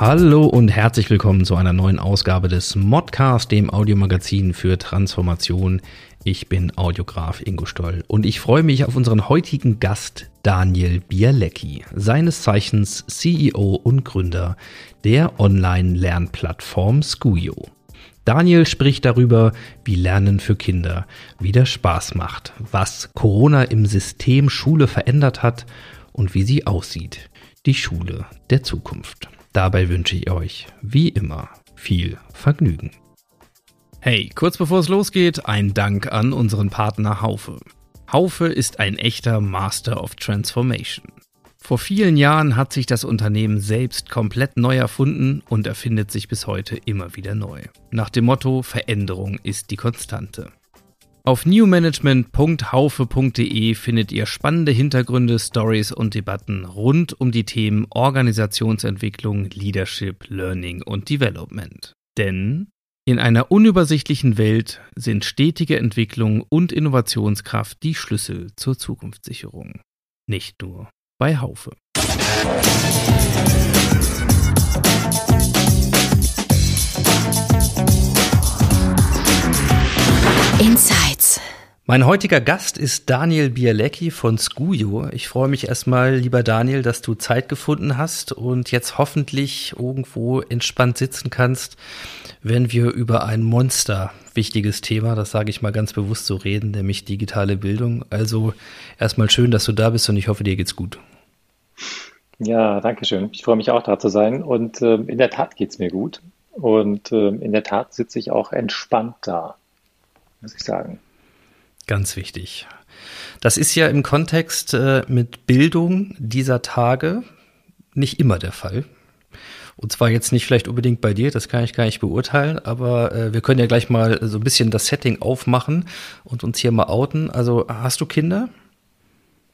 Hallo und herzlich willkommen zu einer neuen Ausgabe des Modcast, dem Audiomagazin für Transformation. Ich bin Audiograf Ingo Stoll und ich freue mich auf unseren heutigen Gast Daniel Bialecki, seines Zeichens CEO und Gründer der Online-Lernplattform Skuyo. Daniel spricht darüber, wie Lernen für Kinder wieder Spaß macht, was Corona im System Schule verändert hat und wie sie aussieht. Die Schule der Zukunft. Dabei wünsche ich euch, wie immer, viel Vergnügen. Hey, kurz bevor es losgeht, ein Dank an unseren Partner Haufe. Haufe ist ein echter Master of Transformation. Vor vielen Jahren hat sich das Unternehmen selbst komplett neu erfunden und erfindet sich bis heute immer wieder neu. Nach dem Motto Veränderung ist die Konstante. Auf newmanagement.haufe.de findet ihr spannende Hintergründe, Stories und Debatten rund um die Themen Organisationsentwicklung, Leadership, Learning und Development. Denn in einer unübersichtlichen Welt sind stetige Entwicklung und Innovationskraft die Schlüssel zur Zukunftssicherung. Nicht nur bei Haufe. Insights. Mein heutiger Gast ist Daniel Bialecki von Skuyo. Ich freue mich erstmal, lieber Daniel, dass du Zeit gefunden hast und jetzt hoffentlich irgendwo entspannt sitzen kannst, wenn wir über ein Monster wichtiges Thema, das sage ich mal ganz bewusst so reden, nämlich digitale Bildung. Also erstmal schön, dass du da bist und ich hoffe, dir geht's gut. Ja, danke schön. Ich freue mich auch da zu sein und äh, in der Tat geht's mir gut und äh, in der Tat sitze ich auch entspannt da, muss ich sagen. Ganz wichtig. Das ist ja im Kontext äh, mit Bildung dieser Tage nicht immer der Fall. Und zwar jetzt nicht vielleicht unbedingt bei dir, das kann ich gar nicht beurteilen, aber äh, wir können ja gleich mal so ein bisschen das Setting aufmachen und uns hier mal outen. Also hast du Kinder?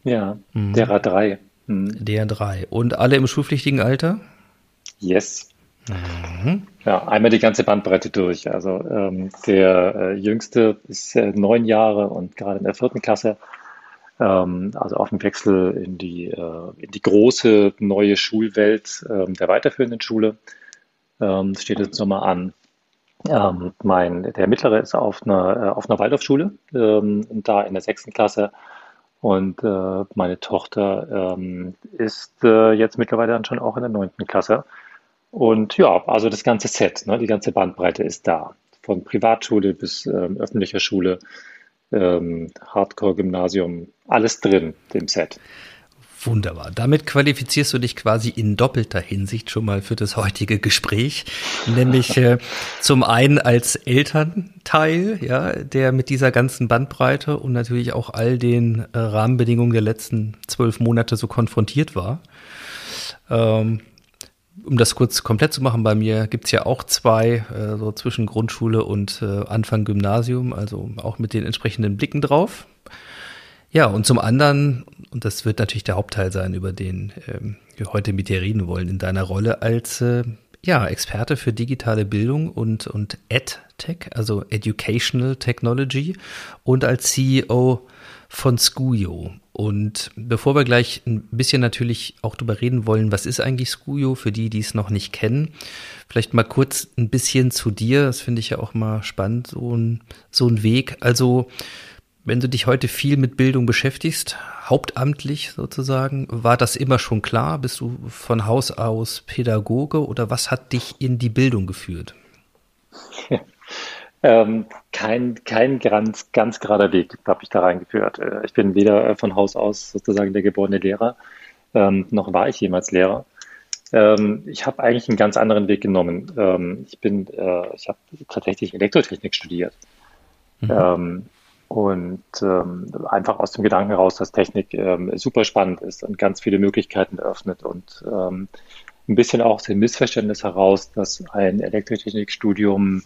Ja, mhm. derer drei. Mhm. Der drei. Und alle im schulpflichtigen Alter? Yes. Mhm. Ja, einmal die ganze Bandbreite durch. Also ähm, der äh, Jüngste ist äh, neun Jahre und gerade in der vierten Klasse. Ähm, also auf dem Wechsel in die, äh, in die große neue Schulwelt ähm, der weiterführenden Schule. Ähm, steht jetzt nochmal an. Ähm, mein, der Mittlere ist auf einer, äh, auf einer Waldorfschule, ähm, da in der sechsten Klasse. Und äh, meine Tochter ähm, ist äh, jetzt mittlerweile dann schon auch in der neunten Klasse. Und ja, also das ganze Set, ne, die ganze Bandbreite ist da. Von Privatschule bis ähm, öffentlicher Schule, ähm, Hardcore-Gymnasium, alles drin, dem Set. Wunderbar. Damit qualifizierst du dich quasi in doppelter Hinsicht schon mal für das heutige Gespräch, nämlich äh, zum einen als Elternteil, ja, der mit dieser ganzen Bandbreite und natürlich auch all den äh, Rahmenbedingungen der letzten zwölf Monate so konfrontiert war. Ähm, um das kurz komplett zu machen, bei mir gibt's ja auch zwei, äh, so zwischen Grundschule und äh, Anfang Gymnasium, also auch mit den entsprechenden Blicken drauf. Ja, und zum anderen, und das wird natürlich der Hauptteil sein, über den ähm, wir heute mit dir reden wollen, in deiner Rolle als äh, ja, Experte für digitale Bildung und, und EdTech, also Educational Technology und als CEO von Skuyo. Und bevor wir gleich ein bisschen natürlich auch darüber reden wollen, was ist eigentlich Skuyo für die, die es noch nicht kennen, vielleicht mal kurz ein bisschen zu dir. Das finde ich ja auch mal spannend, so ein, so ein Weg. Also, wenn du dich heute viel mit Bildung beschäftigst, hauptamtlich sozusagen, war das immer schon klar? Bist du von Haus aus Pädagoge oder was hat dich in die Bildung geführt? Ähm, kein, kein ganz, ganz gerader Weg habe ich da reingeführt. Äh, ich bin weder äh, von Haus aus sozusagen der geborene Lehrer, ähm, noch war ich jemals Lehrer. Ähm, ich habe eigentlich einen ganz anderen Weg genommen. Ähm, ich bin, äh, ich habe tatsächlich Elektrotechnik studiert. Mhm. Ähm, und ähm, einfach aus dem Gedanken heraus, dass Technik super spannend ist und ganz viele Möglichkeiten eröffnet und ein bisschen auch aus dem Missverständnis heraus, dass ein Elektrotechnikstudium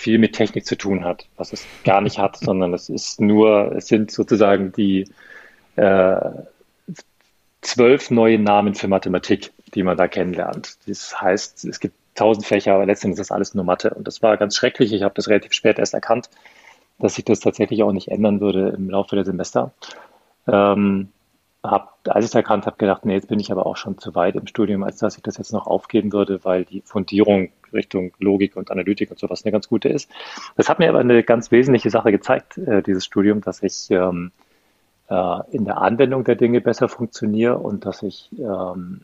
viel mit Technik zu tun hat, was es gar nicht hat, sondern es ist nur, es sind sozusagen die äh, zwölf neue Namen für Mathematik, die man da kennenlernt. Das heißt, es gibt tausend Fächer, aber letztendlich ist das alles nur Mathe. Und das war ganz schrecklich. Ich habe das relativ spät erst erkannt, dass sich das tatsächlich auch nicht ändern würde im Laufe der Semester. Ähm, hab, als ich es erkannt habe, gedacht, nee, jetzt bin ich aber auch schon zu weit im Studium, als dass ich das jetzt noch aufgeben würde, weil die Fundierung Richtung Logik und Analytik und sowas eine ganz gute ist. Das hat mir aber eine ganz wesentliche Sache gezeigt, äh, dieses Studium, dass ich ähm, äh, in der Anwendung der Dinge besser funktioniere und dass ich ähm,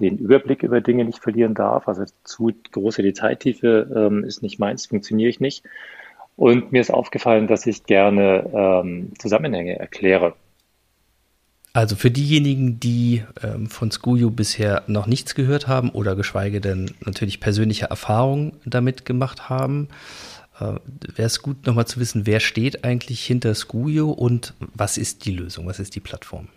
den Überblick über Dinge nicht verlieren darf. Also zu große Detailtiefe ähm, ist nicht meins, funktioniere ich nicht. Und mir ist aufgefallen, dass ich gerne ähm, Zusammenhänge erkläre. Also für diejenigen, die ähm, von Skuyo bisher noch nichts gehört haben oder geschweige denn natürlich persönliche Erfahrungen damit gemacht haben, äh, wäre es gut, nochmal zu wissen, wer steht eigentlich hinter Skuyo und was ist die Lösung, was ist die Plattform?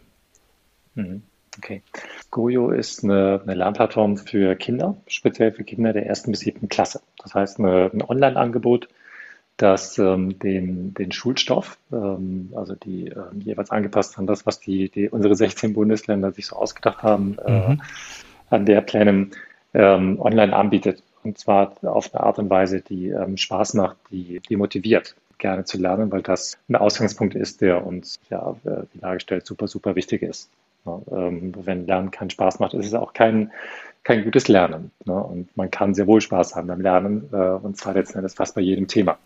Mhm. Okay. Skuyo ist eine, eine, Lernplattform für Kinder, speziell für Kinder der ersten bis siebten Klasse. Das heißt, eine, ein Online-Angebot, das ähm, den, den Schulstoff, ähm, also die ähm, jeweils angepasst an das, was die, die unsere 16 Bundesländer sich so ausgedacht haben, äh, mhm. äh, an der Plänen ähm, online anbietet. Und zwar auf eine Art und Weise, die ähm, Spaß macht, die, die motiviert, gerne zu lernen, weil das ein Ausgangspunkt ist, der uns, ja, äh, wie dargestellt, super, super wichtig ist. Ja, ähm, wenn Lernen keinen Spaß macht, ist es auch kein, kein gutes Lernen. Ne? Und man kann sehr wohl Spaß haben beim Lernen, äh, und zwar letzten Endes fast bei jedem Thema äh,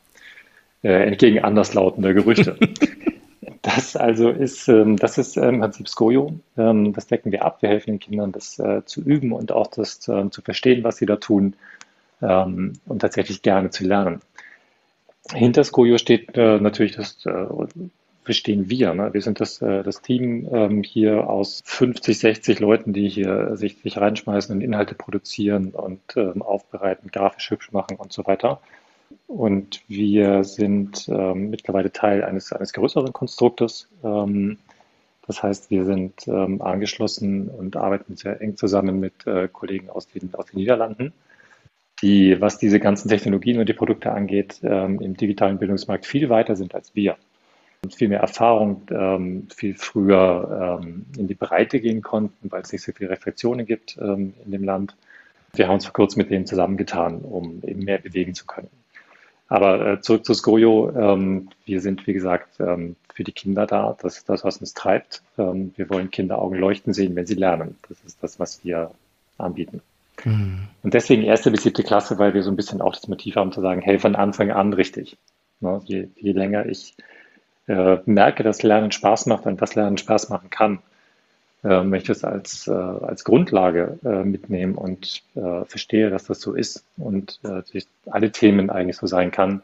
entgegen anderslautender Gerüchte. das also ist, ähm, das ist im Prinzip Skojo. Ähm, das decken wir ab. Wir helfen den Kindern, das äh, zu üben und auch das äh, zu verstehen, was sie da tun ähm, und tatsächlich gerne zu lernen. Hinter Skojo steht äh, natürlich das, äh, verstehen wir. Ne? Wir sind das, äh, das Team ähm, hier aus 50, 60 Leuten, die hier sich, sich reinschmeißen und Inhalte produzieren und ähm, aufbereiten, grafisch hübsch machen und so weiter. Und wir sind ähm, mittlerweile Teil eines, eines größeren Konstruktes. Ähm, das heißt, wir sind ähm, angeschlossen und arbeiten sehr eng zusammen mit äh, Kollegen aus den, aus den Niederlanden, die, was diese ganzen Technologien und die Produkte angeht, ähm, im digitalen Bildungsmarkt viel weiter sind als wir. Und viel mehr Erfahrung, ähm, viel früher ähm, in die Breite gehen konnten, weil es nicht so viele Reflexionen gibt in dem Land. Wir haben uns vor kurzem mit denen zusammengetan, um eben mehr bewegen zu können. Aber äh, zurück zu Skojo. Ähm, wir sind, wie gesagt, ähm, für die Kinder da. Das ist das, was uns treibt. Ähm, wir wollen Kinderaugen leuchten sehen, wenn sie lernen. Das ist das, was wir anbieten. Mhm. Und deswegen erste bis siebte Klasse, weil wir so ein bisschen auch das Motiv haben zu sagen, hey, von Anfang an richtig. Ne? Je, je länger ich äh, merke, dass Lernen Spaß macht und das Lernen Spaß machen kann, äh, möchte es als, äh, als Grundlage äh, mitnehmen und äh, verstehe, dass das so ist und alle Themen eigentlich so sein kann,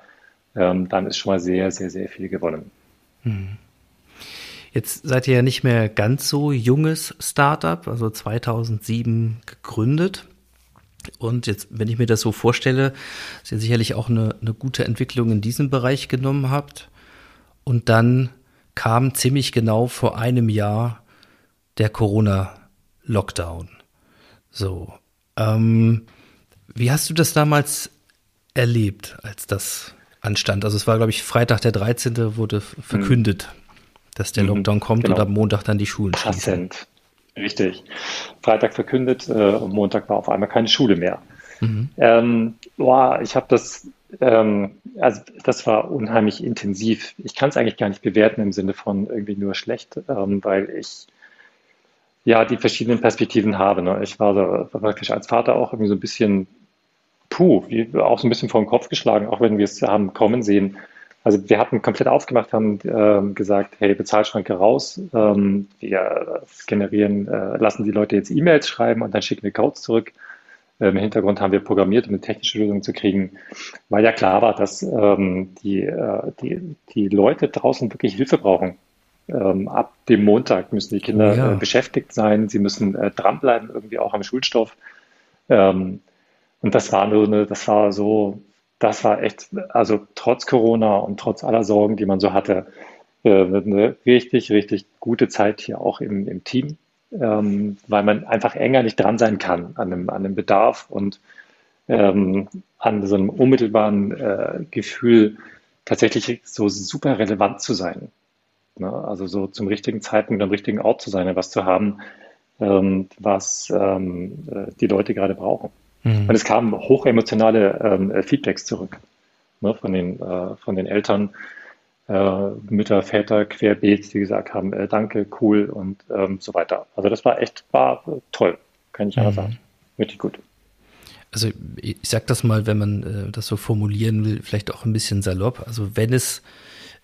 ähm, dann ist schon mal sehr, sehr, sehr viel gewonnen. Hm. Jetzt seid ihr ja nicht mehr ganz so junges Startup, also 2007 gegründet. Und jetzt, wenn ich mir das so vorstelle, dass ihr sicherlich auch eine, eine gute Entwicklung in diesem Bereich genommen habt. Und dann kam ziemlich genau vor einem Jahr der Corona-Lockdown. So. Ähm, wie hast du das damals erlebt, als das anstand? Also es war, glaube ich, Freitag der 13. wurde verkündet, mhm. dass der mhm. Lockdown kommt genau. und am Montag dann die Schulen schließen. Richtig. Freitag verkündet, äh, Montag war auf einmal keine Schule mehr. Mhm. Ähm, boah, ich habe das, ähm, also das war unheimlich intensiv. Ich kann es eigentlich gar nicht bewerten im Sinne von irgendwie nur schlecht, ähm, weil ich ja, die verschiedenen Perspektiven habe. Ne? Ich war da praktisch als Vater auch irgendwie so ein bisschen, puh, auch so ein bisschen vor den Kopf geschlagen, auch wenn wir es haben kommen sehen. Also wir hatten komplett aufgemacht, haben ähm, gesagt, hey, Bezahlschranke raus, ähm, wir generieren, äh, lassen die Leute jetzt E-Mails schreiben und dann schicken wir Codes zurück. Ähm, Im Hintergrund haben wir programmiert, um eine technische Lösung zu kriegen, weil ja klar war, dass ähm, die, äh, die, die Leute draußen wirklich Hilfe brauchen ähm, ab dem Montag müssen die Kinder ja. äh, beschäftigt sein, sie müssen äh, dranbleiben, irgendwie auch am Schulstoff. Ähm, und das war nur eine, das war so, das war echt, also trotz Corona und trotz aller Sorgen, die man so hatte, äh, eine richtig, richtig gute Zeit hier auch im, im Team, ähm, weil man einfach enger nicht dran sein kann an dem, an dem Bedarf und ähm, an so einem unmittelbaren äh, Gefühl, tatsächlich so super relevant zu sein. Ne? Also so zum richtigen Zeitpunkt am richtigen Ort zu sein, und was zu haben, ähm, was ähm, äh, die Leute gerade brauchen. Mhm. Und es kamen hochemotionale ähm, Feedbacks zurück ne? von, den, äh, von den Eltern, äh, Mütter, Väter, querbeet, die gesagt haben, äh, danke, cool und ähm, so weiter. Also das war echt, war toll, kann ich einfach mhm. sagen. Richtig gut. Also ich sag das mal, wenn man äh, das so formulieren will, vielleicht auch ein bisschen salopp. Also wenn es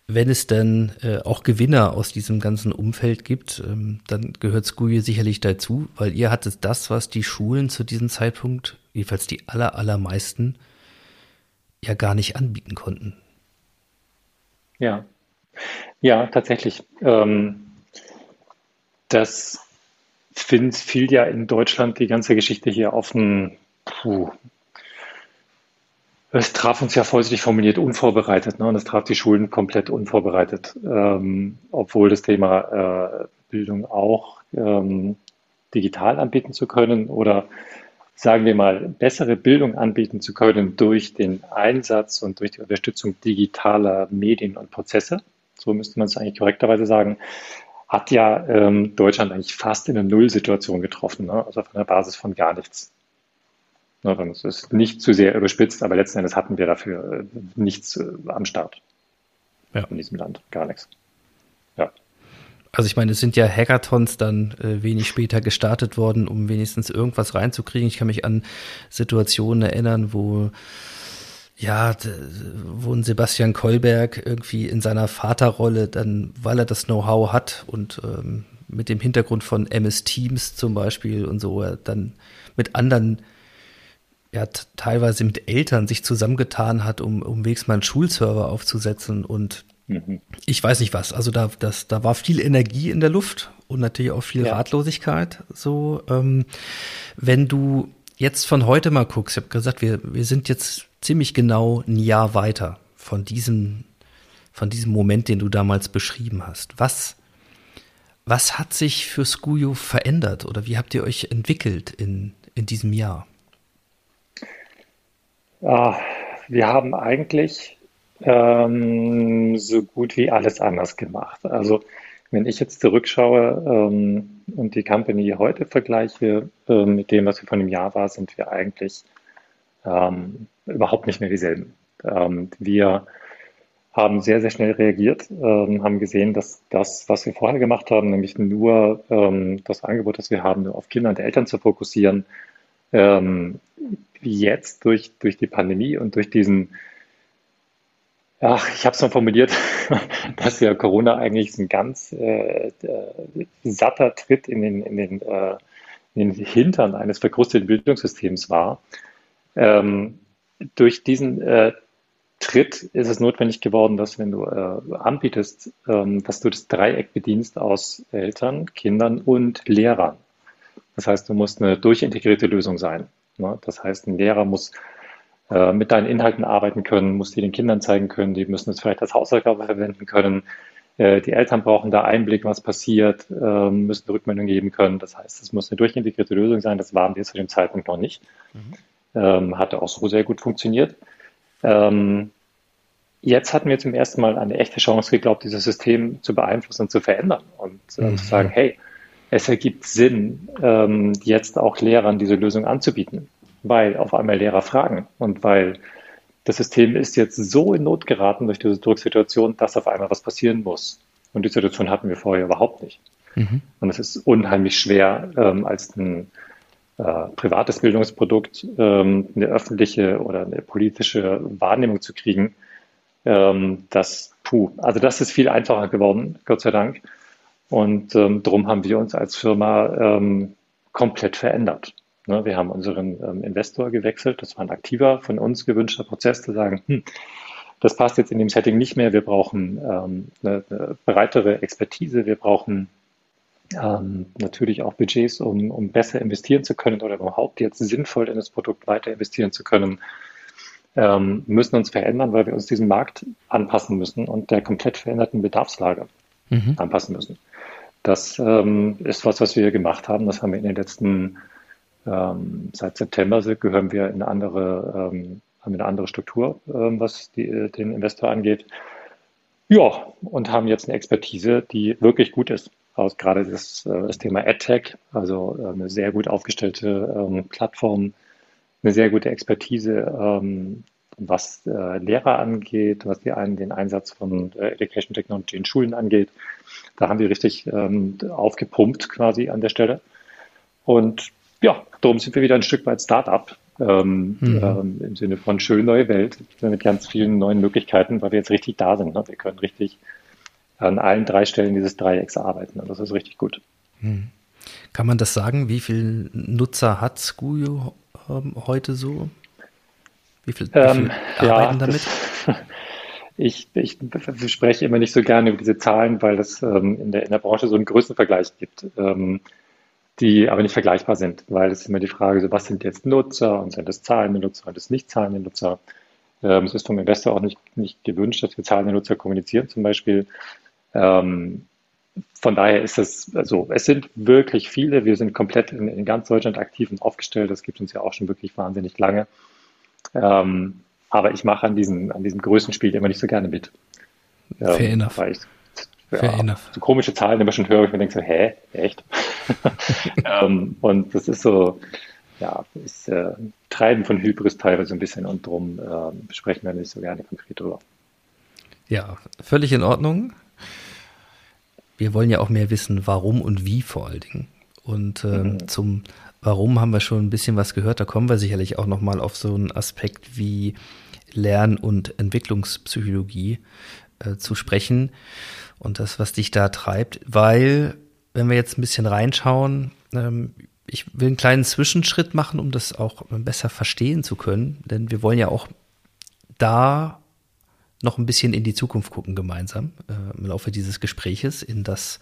wenn es dann äh, auch Gewinner aus diesem ganzen Umfeld gibt, ähm, dann gehört Skuje sicherlich dazu, weil ihr hattet das, was die Schulen zu diesem Zeitpunkt, jedenfalls die aller, allermeisten, ja gar nicht anbieten konnten. Ja, ja, tatsächlich. Ähm, das find, fiel ja in Deutschland die ganze Geschichte hier auf ein, puh, es traf uns ja vorsichtig formuliert unvorbereitet, ne? und es traf die Schulen komplett unvorbereitet, ähm, obwohl das Thema äh, Bildung auch ähm, digital anbieten zu können oder sagen wir mal, bessere Bildung anbieten zu können durch den Einsatz und durch die Unterstützung digitaler Medien und Prozesse, so müsste man es eigentlich korrekterweise sagen, hat ja ähm, Deutschland eigentlich fast in eine Nullsituation getroffen, ne? also von der Basis von gar nichts. Ne, es ist nicht zu sehr überspitzt, aber letzten Endes hatten wir dafür äh, nichts äh, am Start ja. in diesem Land, gar nichts. Ja. Also ich meine, es sind ja Hackathons dann äh, wenig später gestartet worden, um wenigstens irgendwas reinzukriegen. Ich kann mich an Situationen erinnern, wo ja, wo ein Sebastian Kolberg irgendwie in seiner Vaterrolle dann, weil er das Know-how hat und ähm, mit dem Hintergrund von MS Teams zum Beispiel und so, er dann mit anderen ja teilweise mit Eltern sich zusammengetan hat, um, um wegs mal einen Schulserver aufzusetzen und mhm. ich weiß nicht was. Also da, das, da war viel Energie in der Luft und natürlich auch viel ja. Ratlosigkeit. So, ähm, wenn du jetzt von heute mal guckst, ich habe gesagt, wir, wir sind jetzt ziemlich genau ein Jahr weiter von diesem, von diesem Moment, den du damals beschrieben hast. Was, was hat sich für Skuyo verändert oder wie habt ihr euch entwickelt in, in diesem Jahr? Ja, wir haben eigentlich ähm, so gut wie alles anders gemacht. Also wenn ich jetzt zurückschaue ähm, und die Company heute vergleiche äh, mit dem, was wir von dem Jahr war, sind wir eigentlich ähm, überhaupt nicht mehr dieselben. Ähm, wir haben sehr, sehr schnell reagiert, ähm, haben gesehen, dass das, was wir vorher gemacht haben, nämlich nur ähm, das Angebot, das wir haben, nur auf Kinder und Eltern zu fokussieren, ähm, jetzt durch, durch die Pandemie und durch diesen, ach, ich habe es mal formuliert, dass ja Corona eigentlich ein ganz äh, satter Tritt in den, in, den, äh, in den Hintern eines verkrusteten Bildungssystems war. Ähm, durch diesen äh, Tritt ist es notwendig geworden, dass wenn du äh, anbietest, ähm, dass du das Dreieck bedienst aus Eltern, Kindern und Lehrern. Das heißt, du musst eine durchintegrierte Lösung sein. Ne? Das heißt, ein Lehrer muss äh, mit deinen Inhalten arbeiten können, muss die den Kindern zeigen können, die müssen es vielleicht als Hausaufgabe verwenden können. Äh, die Eltern brauchen da Einblick, was passiert, äh, müssen Rückmeldung geben können. Das heißt, es muss eine durchintegrierte Lösung sein. Das waren wir zu dem Zeitpunkt noch nicht. Mhm. Ähm, hatte auch so sehr gut funktioniert. Ähm, jetzt hatten wir zum ersten Mal eine echte Chance geglaubt, dieses System zu beeinflussen und zu verändern und äh, mhm. zu sagen, hey, es ergibt Sinn, ähm, jetzt auch Lehrern diese Lösung anzubieten, weil auf einmal Lehrer fragen und weil das System ist jetzt so in Not geraten durch diese Drucksituation, dass auf einmal was passieren muss. Und die Situation hatten wir vorher überhaupt nicht. Mhm. Und es ist unheimlich schwer, ähm, als ein äh, privates Bildungsprodukt ähm, eine öffentliche oder eine politische Wahrnehmung zu kriegen. Ähm, das, puh, also das ist viel einfacher geworden, Gott sei Dank. Und ähm, darum haben wir uns als Firma ähm, komplett verändert. Ne, wir haben unseren ähm, Investor gewechselt. Das war ein aktiver, von uns gewünschter Prozess, zu sagen, hm, das passt jetzt in dem Setting nicht mehr. Wir brauchen ähm, eine, eine breitere Expertise. Wir brauchen ähm, natürlich auch Budgets, um, um besser investieren zu können oder überhaupt jetzt sinnvoll in das Produkt weiter investieren zu können. Ähm, müssen uns verändern, weil wir uns diesem Markt anpassen müssen und der komplett veränderten Bedarfslage mhm. anpassen müssen. Das ähm, ist was, was wir gemacht haben. Das haben wir in den letzten Ähm, seit September gehören wir in eine andere, ähm, haben eine andere Struktur, ähm, was die, den Investor angeht. Ja, und haben jetzt eine Expertise, die wirklich gut ist. Also gerade das, äh, das Thema AdTech, also äh, eine sehr gut aufgestellte ähm, Plattform, eine sehr gute Expertise, ähm, was äh, Lehrer angeht, was die den Einsatz von Education Technology in Schulen angeht. Da haben wir richtig ähm, aufgepumpt quasi an der Stelle. Und ja, darum sind wir wieder ein Stück weit Startup ähm, mhm. ähm, im Sinne von schön neue Welt mit ganz vielen neuen Möglichkeiten, weil wir jetzt richtig da sind. Ne? Wir können richtig an allen drei Stellen dieses Dreiecks arbeiten und das ist richtig gut. Mhm. Kann man das sagen? Wie viele Nutzer hat Skuyo ähm, heute so? Wie viele ähm, viel arbeiten ja, damit? Das, ich, ich spreche immer nicht so gerne über diese Zahlen, weil es ähm, in, der, in der Branche so einen Größenvergleich gibt. Ähm, die aber nicht vergleichbar sind, weil es immer die Frage, so was sind jetzt Nutzer und sind es zahlende Nutzer und es nicht zahlende Nutzer. Ähm, es ist vom Investor auch nicht, nicht gewünscht, dass wir zahlende Nutzer kommunizieren zum Beispiel. Ähm, von daher ist es, also es sind wirklich viele. Wir sind komplett in, in ganz Deutschland aktiv und aufgestellt. Das gibt uns ja auch schon wirklich wahnsinnig lange. Ähm, aber ich mache an diesem, an diesem Größenspiel immer nicht so gerne mit. Fair ähm, enough. Weil ich ja, so komische Zahlen immer schon höre, ich mir denke so, hä, echt? ähm, und das ist so, ja, ist äh, Treiben von Hybris teilweise ein bisschen und drum äh, sprechen wir nicht so gerne konkret drüber. Ja, völlig in Ordnung. Wir wollen ja auch mehr wissen, warum und wie vor allen Dingen. Und äh, mhm. zum Warum haben wir schon ein bisschen was gehört. Da kommen wir sicherlich auch nochmal auf so einen Aspekt wie Lern- und Entwicklungspsychologie äh, zu sprechen und das, was dich da treibt, weil, wenn wir jetzt ein bisschen reinschauen, ähm, ich will einen kleinen Zwischenschritt machen, um das auch besser verstehen zu können, denn wir wollen ja auch da noch ein bisschen in die Zukunft gucken gemeinsam äh, im Laufe dieses Gespräches, in das,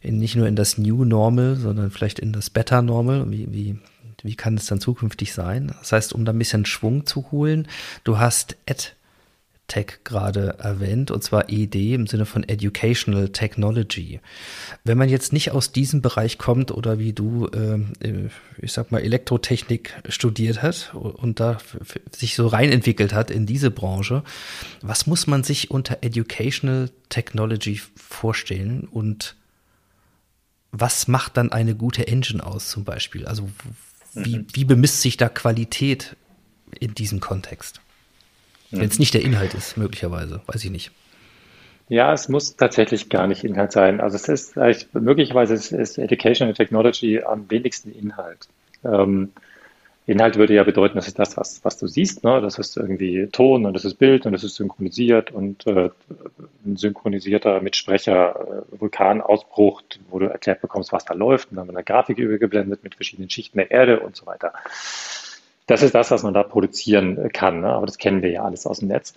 in nicht nur in das New Normal, sondern vielleicht in das Better Normal. Wie, wie, wie kann es dann zukünftig sein? Das heißt, um da ein bisschen Schwung zu holen, du hast Ed Tech gerade erwähnt, und zwar ED im Sinne von Educational Technology. Wenn man jetzt nicht aus diesem Bereich kommt oder wie du, äh, ich sag mal, Elektrotechnik studiert hat und da sich so reinentwickelt hat in diese Branche, was muss man sich unter Educational Technology vorstellen und was macht dann eine gute Engine aus zum Beispiel? Also wie, mhm. wie bemisst sich da Qualität in diesem Kontext? Wenn es nicht der Inhalt ist, möglicherweise, weiß ich nicht. Ja, es muss tatsächlich gar nicht Inhalt sein. Also es ist möglicherweise ist, ist Education and Technology am wenigsten Inhalt. Ähm, Inhalt würde ja bedeuten, das ist das, was, was du siehst. Ne? Das ist irgendwie Ton und das ist Bild und das ist synchronisiert und äh, ein synchronisierter Mitsprecher, äh, Vulkanausbruch, wo du erklärt bekommst, was da läuft und dann eine Grafik übergeblendet mit verschiedenen Schichten der Erde und so weiter. Das ist das, was man da produzieren kann, ne? aber das kennen wir ja alles aus dem Netz.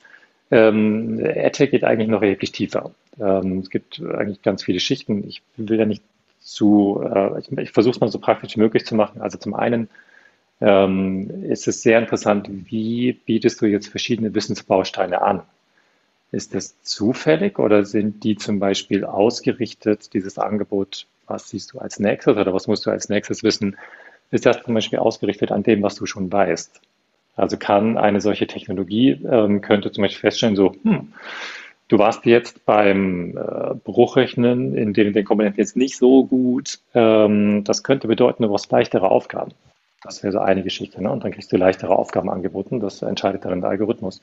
Ähm, AdTech geht eigentlich noch wirklich tiefer. Ähm, es gibt eigentlich ganz viele Schichten. Ich will ja nicht zu, äh, ich, ich versuche es mal so praktisch wie möglich zu machen. Also zum einen ähm, ist es sehr interessant, wie bietest du jetzt verschiedene Wissensbausteine an? Ist das zufällig oder sind die zum Beispiel ausgerichtet, dieses Angebot, was siehst du als nächstes oder was musst du als nächstes wissen, ist das zum Beispiel ausgerichtet an dem, was du schon weißt. Also kann eine solche Technologie, ähm, könnte zum Beispiel feststellen, so, hm, du warst jetzt beim äh, Bruchrechnen in den, den Komponenten jetzt nicht so gut. Ähm, das könnte bedeuten, du brauchst leichtere Aufgaben. Das wäre so eine Geschichte. Ne? Und dann kriegst du leichtere Aufgaben angeboten. Das entscheidet dann der Algorithmus.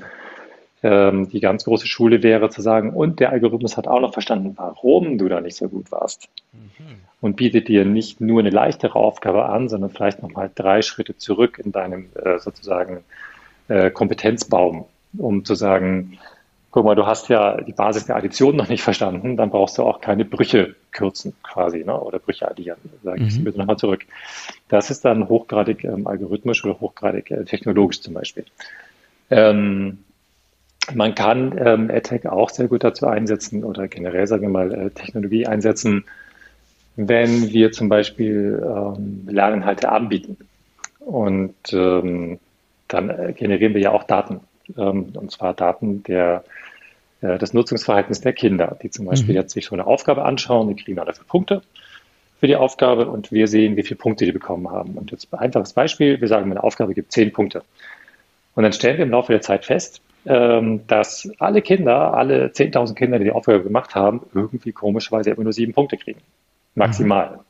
Ähm, die ganz große Schule wäre zu sagen, und der Algorithmus hat auch noch verstanden, warum du da nicht so gut warst. Mhm und bietet dir nicht nur eine leichtere Aufgabe an, sondern vielleicht nochmal drei Schritte zurück in deinem äh, sozusagen äh, Kompetenzbaum, um zu sagen, guck mal, du hast ja die Basis der Addition noch nicht verstanden, dann brauchst du auch keine Brüche kürzen quasi, ne? oder Brüche addieren. Sage ich mhm. bitte nochmal zurück. Das ist dann hochgradig ähm, algorithmisch oder hochgradig äh, technologisch zum Beispiel. Ähm, man kann ähm, AdTech auch sehr gut dazu einsetzen oder generell, sagen wir mal, äh, Technologie einsetzen, wenn wir zum Beispiel ähm, Lerninhalte anbieten. Und ähm, dann generieren wir ja auch Daten, ähm, und zwar Daten der, äh, des Nutzungsverhaltens der Kinder, die zum Beispiel mhm. jetzt sich so eine Aufgabe anschauen, die kriegen alle für Punkte. für die Aufgabe und wir sehen, wie viele Punkte die bekommen haben. Und jetzt ein einfaches Beispiel, wir sagen, meine Aufgabe gibt zehn Punkte. Und dann stellen wir im Laufe der Zeit fest, ähm, dass alle Kinder, alle 10.000 Kinder, die die Aufgabe gemacht haben, irgendwie komischerweise immer nur sieben Punkte kriegen. Maximal. Mhm.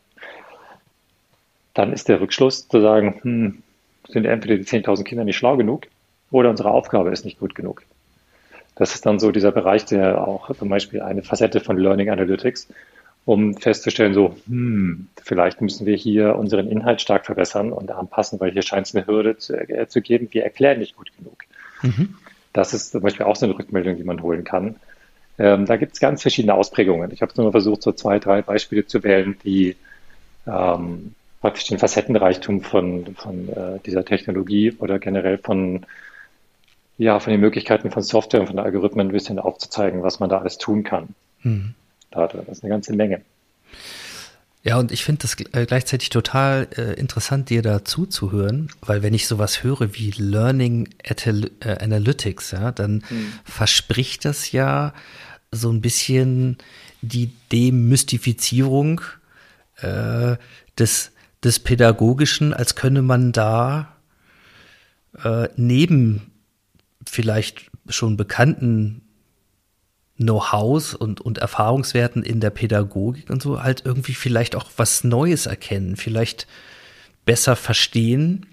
Dann ist der Rückschluss zu sagen, hm, sind entweder die 10.000 Kinder nicht schlau genug oder unsere Aufgabe ist nicht gut genug. Das ist dann so dieser Bereich, der auch zum Beispiel eine Facette von Learning Analytics, um festzustellen, so, hm, vielleicht müssen wir hier unseren Inhalt stark verbessern und anpassen, weil hier scheint es eine Hürde zu, äh, zu geben, wir erklären nicht gut genug. Mhm. Das ist zum Beispiel auch so eine Rückmeldung, die man holen kann. Ähm, da gibt es ganz verschiedene Ausprägungen. Ich habe nur versucht, so zwei, drei Beispiele zu wählen, die ähm, praktisch den Facettenreichtum von, von äh, dieser Technologie oder generell von, ja, von den Möglichkeiten von Software und von Algorithmen ein bisschen aufzuzeigen, was man da alles tun kann. Mhm. Da, das ist eine ganze Menge. Ja, und ich finde das äh, gleichzeitig total äh, interessant, dir da zuzuhören, weil wenn ich sowas höre wie Learning äh, Analytics, ja, dann mhm. verspricht das ja so ein bisschen die Demystifizierung äh, des, des Pädagogischen, als könne man da äh, neben vielleicht schon bekannten Know-hows und, und Erfahrungswerten in der Pädagogik und so halt irgendwie vielleicht auch was Neues erkennen, vielleicht besser verstehen,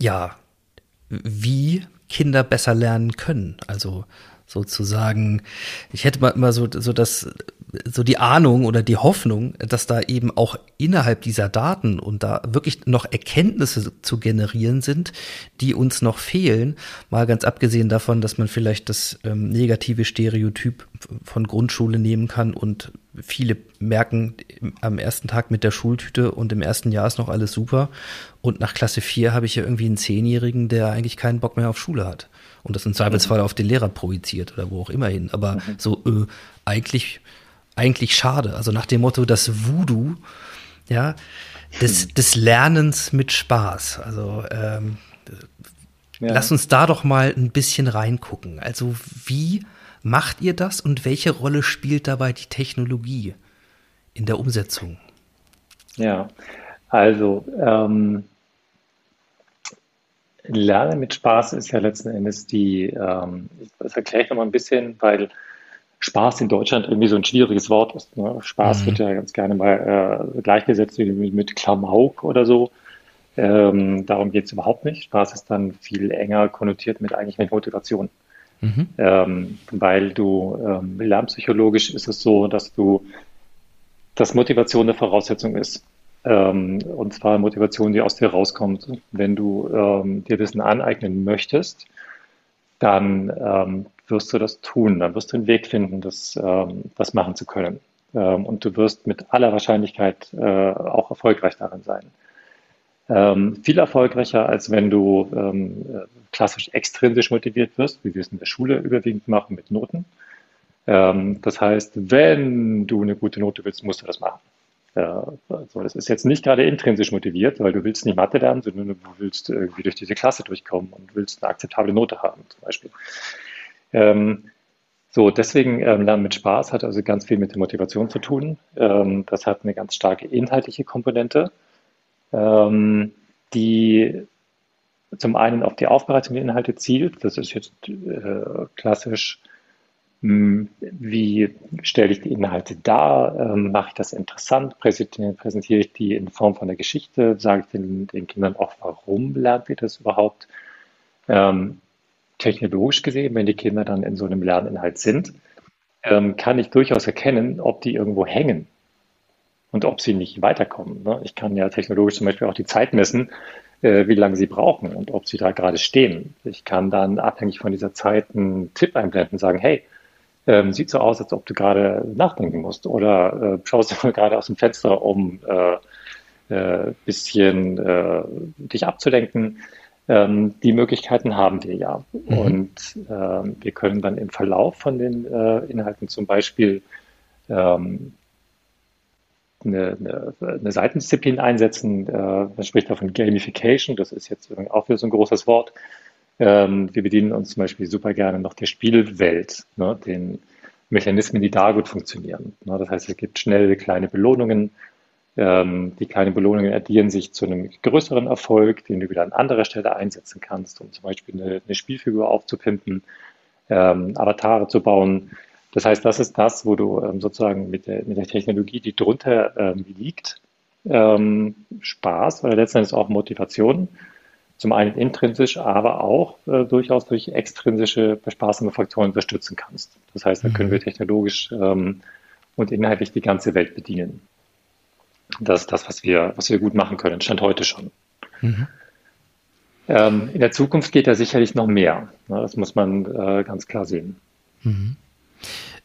ja, wie Kinder besser lernen können. Also sozusagen, ich hätte mal immer so, so das, so die Ahnung oder die Hoffnung, dass da eben auch innerhalb dieser Daten und da wirklich noch Erkenntnisse zu generieren sind, die uns noch fehlen. Mal ganz abgesehen davon, dass man vielleicht das ähm, negative Stereotyp von Grundschule nehmen kann und viele merken am ersten Tag mit der Schultüte und im ersten Jahr ist noch alles super. Und nach Klasse 4 habe ich ja irgendwie einen Zehnjährigen, der eigentlich keinen Bock mehr auf Schule hat und das im Zweifelsfall mhm. auf den Lehrer projiziert oder wo auch immer hin. Aber mhm. so äh, eigentlich, eigentlich schade. Also nach dem Motto, das Voodoo, ja, des, mhm. des Lernens mit Spaß. Also ähm, ja. lass uns da doch mal ein bisschen reingucken. Also wie macht ihr das und welche Rolle spielt dabei die Technologie in der Umsetzung? Ja, also ähm, Lernen mit Spaß ist ja letzten Endes die, ähm, das erkläre ich nochmal ein bisschen, weil Spaß in Deutschland irgendwie so ein schwieriges Wort ist. Ne? Spaß mhm. wird ja ganz gerne mal äh, gleichgesetzt mit, mit Klamauk oder so. Ähm, darum geht es überhaupt nicht. Spaß ist dann viel enger konnotiert mit eigentlich mit Motivation. Mhm. Ähm, weil du ähm, lernpsychologisch ist es so, dass du, dass Motivation eine Voraussetzung ist. Ähm, und zwar Motivation, die aus dir rauskommt. Wenn du ähm, dir Wissen aneignen möchtest, dann ähm, wirst du das tun. Dann wirst du einen Weg finden, das, ähm, das machen zu können. Ähm, und du wirst mit aller Wahrscheinlichkeit äh, auch erfolgreich darin sein. Ähm, viel erfolgreicher, als wenn du klassisch extrinsisch motiviert wirst, wie wir es in der Schule überwiegend machen mit Noten. das heißt, wenn du eine gute Note willst, musst du das machen. Also das ist jetzt nicht gerade intrinsisch motiviert, weil du willst nicht Mathe lernen, sondern du willst irgendwie durch diese Klasse durchkommen und willst eine akzeptable Note haben, zum Beispiel. Ähm, so, deswegen ähm, Lernen mit Spaß hat also ganz viel mit der Motivation zu tun. Ähm, das hat eine ganz starke inhaltliche Komponente, ähm, die zum einen auf die Aufbereitung der Inhalte zielt. Das ist jetzt äh, klassisch wie stelle ich die Inhalte dar? Ähm, mache ich das interessant? Präsentiere ich die in Form von einer Geschichte? Sage ich den, den Kindern auch, warum lernt ihr das überhaupt? Ähm, technologisch gesehen, wenn die Kinder dann in so einem Lerninhalt sind, ähm, kann ich durchaus erkennen, ob die irgendwo hängen und ob sie nicht weiterkommen. Ne? Ich kann ja technologisch zum Beispiel auch die Zeit messen, äh, wie lange sie brauchen und ob sie da gerade stehen. Ich kann dann abhängig von dieser Zeit einen Tipp einblenden, sagen, hey, ähm, sieht so aus, als ob du gerade nachdenken musst oder äh, schaust du gerade aus dem Fenster, um äh, äh, bisschen äh, dich abzulenken. Ähm, die Möglichkeiten haben wir ja. Mhm. Und ähm, wir können dann im Verlauf von den äh, Inhalten zum Beispiel ähm, eine, eine, eine Seitendisziplin einsetzen. Äh, man spricht davon Gamification, das ist jetzt auch wieder so ein großes Wort. Ähm, wir bedienen uns zum Beispiel super gerne noch der Spielwelt, ne, den, Mechanismen, die da gut funktionieren. Das heißt, es gibt schnelle kleine Belohnungen. Ähm, die kleinen Belohnungen addieren sich zu einem größeren Erfolg, den du wieder an anderer Stelle einsetzen kannst, um zum Beispiel eine, eine Spielfigur aufzupimpen, ähm, Avatare zu bauen. Das heißt, das ist das, wo du ähm, sozusagen mit der, mit der Technologie, die drunter ähm, liegt, ähm, Spaß oder letztendlich auch Motivation, zum einen intrinsisch, aber auch äh, durchaus durch extrinsische bespaßende Faktoren unterstützen kannst. Das heißt, da können mhm. wir technologisch ähm, und inhaltlich die ganze Welt bedienen. Das ist das, was wir, was wir gut machen können, stand heute schon. Mhm. Ähm, in der Zukunft geht da sicherlich noch mehr. Ne? Das muss man äh, ganz klar sehen. Mhm.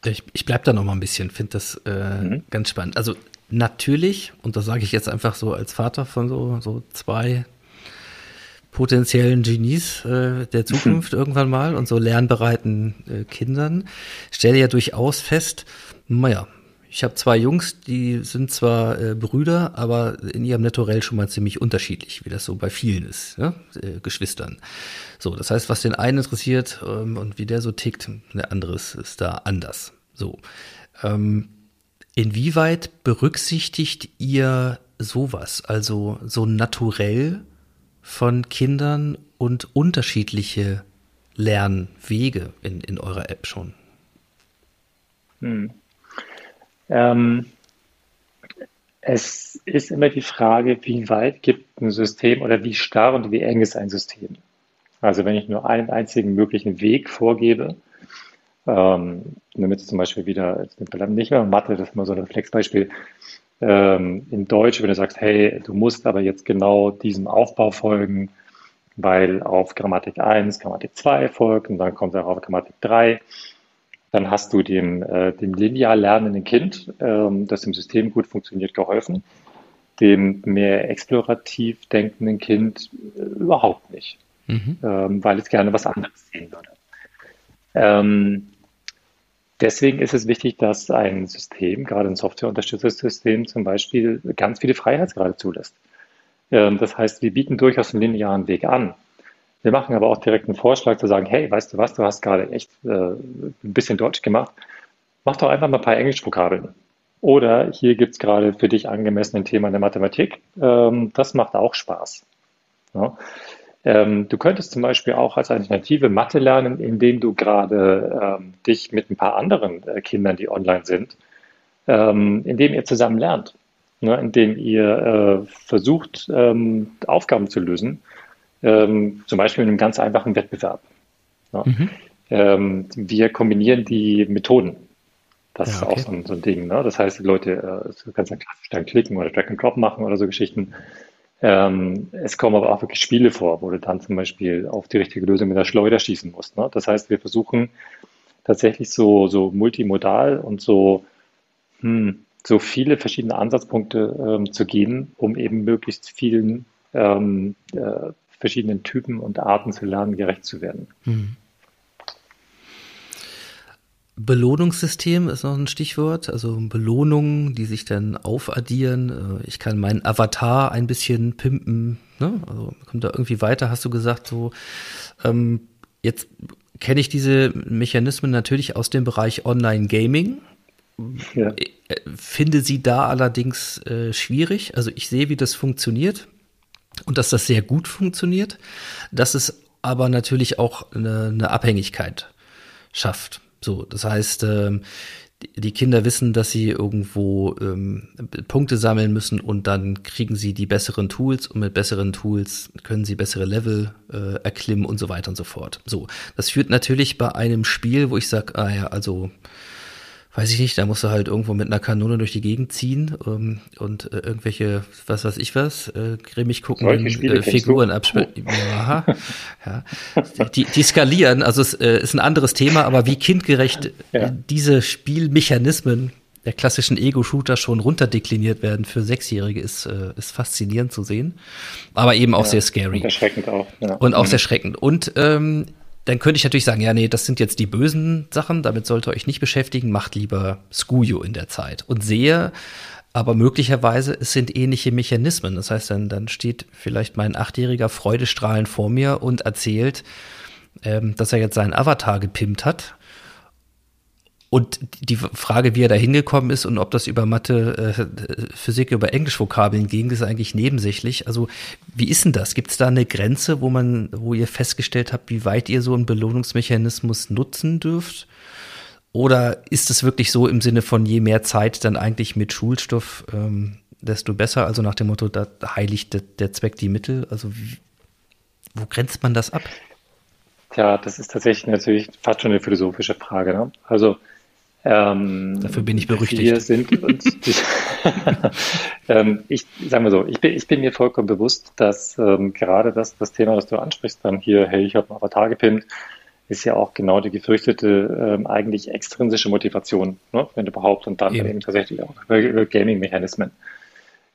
Ich, ich bleibe da noch mal ein bisschen, finde das äh, mhm. ganz spannend. Also natürlich, und das sage ich jetzt einfach so als Vater von so, so zwei potenziellen Genies äh, der Zukunft mhm. irgendwann mal und so lernbereiten äh, Kindern, stelle ja durchaus fest, naja, ich habe zwei Jungs, die sind zwar äh, Brüder, aber in ihrem Naturell schon mal ziemlich unterschiedlich, wie das so bei vielen ist, ne? äh, Geschwistern. So, das heißt, was den einen interessiert ähm, und wie der so tickt, der andere ist, ist da anders. So, ähm, inwieweit berücksichtigt ihr sowas, also so naturell von Kindern und unterschiedliche Lernwege in, in eurer App schon? Hm. Ähm, es ist immer die Frage, wie weit gibt ein System oder wie starr und wie eng ist ein System. Also wenn ich nur einen einzigen möglichen Weg vorgebe, ähm, damit zum Beispiel wieder, nicht mehr Mathe, das ist immer so ein Reflexbeispiel, ähm, in Deutsch, wenn du sagst, hey, du musst aber jetzt genau diesem Aufbau folgen, weil auf Grammatik 1 Grammatik 2 folgt und dann kommt er auf Grammatik 3, dann hast du dem, äh, dem linear lernenden Kind, ähm, das im System gut funktioniert, geholfen, dem mehr explorativ denkenden Kind äh, überhaupt nicht, mhm. ähm, weil es gerne was anderes sehen würde. Ähm, Deswegen ist es wichtig, dass ein System, gerade ein softwareunterstütztes System zum Beispiel, ganz viele Freiheitsgrade zulässt. Ähm, das heißt, wir bieten durchaus einen linearen Weg an. Wir machen aber auch direkt einen Vorschlag zu sagen, hey, weißt du was, du hast gerade echt äh, ein bisschen Deutsch gemacht, mach doch einfach mal ein paar Englischvokabeln. Oder hier gibt es gerade für dich angemessen ein Thema in der Mathematik. Ähm, das macht auch Spaß. Ähm, du könntest zum Beispiel auch als Alternative Mathe lernen, indem du gerade ähm, dich mit ein paar anderen äh, Kindern, die online sind, ähm, indem ihr zusammen lernt, ne? indem ihr äh, versucht, ähm, Aufgaben zu lösen, ähm, zum Beispiel in einem ganz einfachen Wettbewerb. Ne? Mhm. Ähm, wir kombinieren die Methoden. Das ja, okay. ist auch so ein, so ein Ding. Ne? Das heißt, die Leute, äh, du kannst ja klassisch dann klicken oder Drag and Drop machen oder so Geschichten. Ähm, es kommen aber auch wirklich Spiele vor, wo du dann zum Beispiel auf die richtige Lösung mit der Schleuder schießen musst. Ne? Das heißt, wir versuchen tatsächlich so, so multimodal und so, hm, so viele verschiedene Ansatzpunkte ähm, zu gehen, um eben möglichst vielen ähm, äh, verschiedenen Typen und Arten zu lernen, gerecht zu werden. Mhm. Belohnungssystem ist noch ein Stichwort, also Belohnungen, die sich dann aufaddieren. Äh, ich kann meinen Avatar ein bisschen pimpen, ne? also kommt da irgendwie weiter, hast du gesagt, so. Ähm, jetzt kenne ich diese Mechanismen natürlich aus dem Bereich Online-Gaming. Ja. Äh, finde sie da allerdings äh, schwierig. Also ich sehe, wie das funktioniert und dass das sehr gut funktioniert, dass es aber natürlich auch eine, eine Abhängigkeit schafft. So, das heißt, ähm, die Kinder wissen, dass sie irgendwo ähm, Punkte sammeln müssen und dann kriegen sie die besseren Tools und mit besseren Tools können sie bessere Level äh, erklimmen und so weiter und so fort. So, das führt natürlich bei einem Spiel, wo ich sage, ah ja, also weiß ich nicht, da musst du halt irgendwo mit einer Kanone durch die Gegend ziehen ähm, und äh, irgendwelche, was weiß ich was, äh, grimmig gucken, äh, Figuren abspielen. Ja, ja. Die, die skalieren, also es äh, ist ein anderes Thema, aber wie kindgerecht ja. diese Spielmechanismen der klassischen Ego-Shooter schon runterdekliniert werden für Sechsjährige, ist, äh, ist faszinierend zu sehen. Aber eben auch ja, sehr scary. Und erschreckend auch. Ja. Und auch mhm. sehr schreckend. Und ähm, dann könnte ich natürlich sagen, ja, nee, das sind jetzt die bösen Sachen, damit sollt ihr euch nicht beschäftigen, macht lieber Skujo in der Zeit. Und sehe, aber möglicherweise es sind ähnliche Mechanismen. Das heißt, dann, dann steht vielleicht mein achtjähriger Freudestrahlen vor mir und erzählt, ähm, dass er jetzt seinen Avatar gepimpt hat. Und die Frage, wie er da hingekommen ist und ob das über Mathe, äh, Physik, über Englischvokabeln ging, ist eigentlich nebensächlich. Also wie ist denn das? Gibt es da eine Grenze, wo man, wo ihr festgestellt habt, wie weit ihr so einen Belohnungsmechanismus nutzen dürft? Oder ist es wirklich so im Sinne von je mehr Zeit dann eigentlich mit Schulstoff, ähm, desto besser? Also nach dem Motto, da heiligt der, der Zweck die Mittel. Also wie, wo grenzt man das ab? Tja, das ist tatsächlich natürlich fast schon eine philosophische Frage. Ne? Also ähm, Dafür bin ich berüchtigt. Wir sind uns, ähm, ich sage mal so, ich bin, ich bin mir vollkommen bewusst, dass ähm, gerade das, das Thema, das du ansprichst, dann hier, hey, ich habe einen Avatar gepinnt, ist ja auch genau die gefürchtete, ähm, eigentlich extrinsische Motivation, ne, wenn überhaupt, und dann eben, eben tatsächlich auch Gaming-Mechanismen.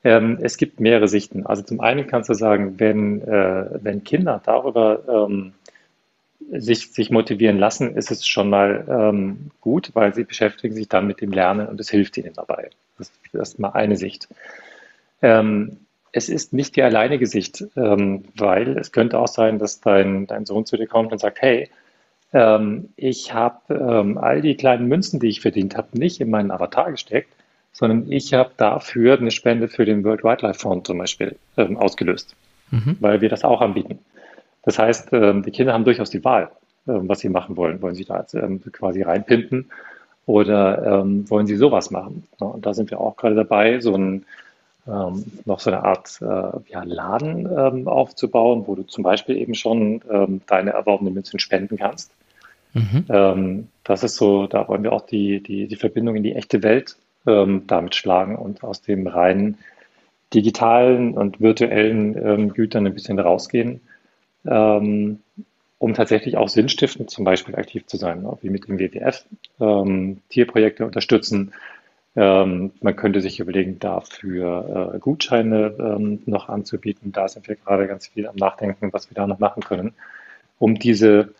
Ähm, es gibt mehrere Sichten. Also zum einen kannst du sagen, wenn, äh, wenn Kinder darüber ähm, sich, sich motivieren lassen, ist es schon mal ähm, gut, weil sie beschäftigen sich dann mit dem Lernen und es hilft ihnen dabei. Das ist erstmal eine Sicht. Ähm, es ist nicht die alleinige Sicht, ähm, weil es könnte auch sein, dass dein, dein Sohn zu dir kommt und sagt, hey, ähm, ich habe ähm, all die kleinen Münzen, die ich verdient habe, nicht in meinen Avatar gesteckt, sondern ich habe dafür eine Spende für den World Wildlife Fund zum Beispiel ähm, ausgelöst, mhm. weil wir das auch anbieten. Das heißt, ähm, die Kinder haben durchaus die Wahl, ähm, was sie machen wollen. Wollen sie da ähm, quasi reinpimpen oder wollen sie sowas machen? Und da sind wir auch gerade dabei, so ein, noch so eine Art äh, ja, Laden aufzubauen, wo du zum Beispiel eben schon deine erworbenen Münzen spenden kannst. Mhm. das ist so, da wollen wir auch die, die, die Verbindung in die echte Welt damit schlagen und aus dem reinen digitalen und virtuellen Gütern ein bisschen rausgehen ähm, um tatsächlich auch sinnstiftend zum Beispiel aktiv zu sein, wie mit dem WWF, ähm, Tierprojekte unterstützen. Ähm, man könnte sich überlegen, dafür äh, Gutscheine ähm, noch anzubieten. Da sind wir gerade ganz viel am Nachdenken, was wir da noch machen können, um diese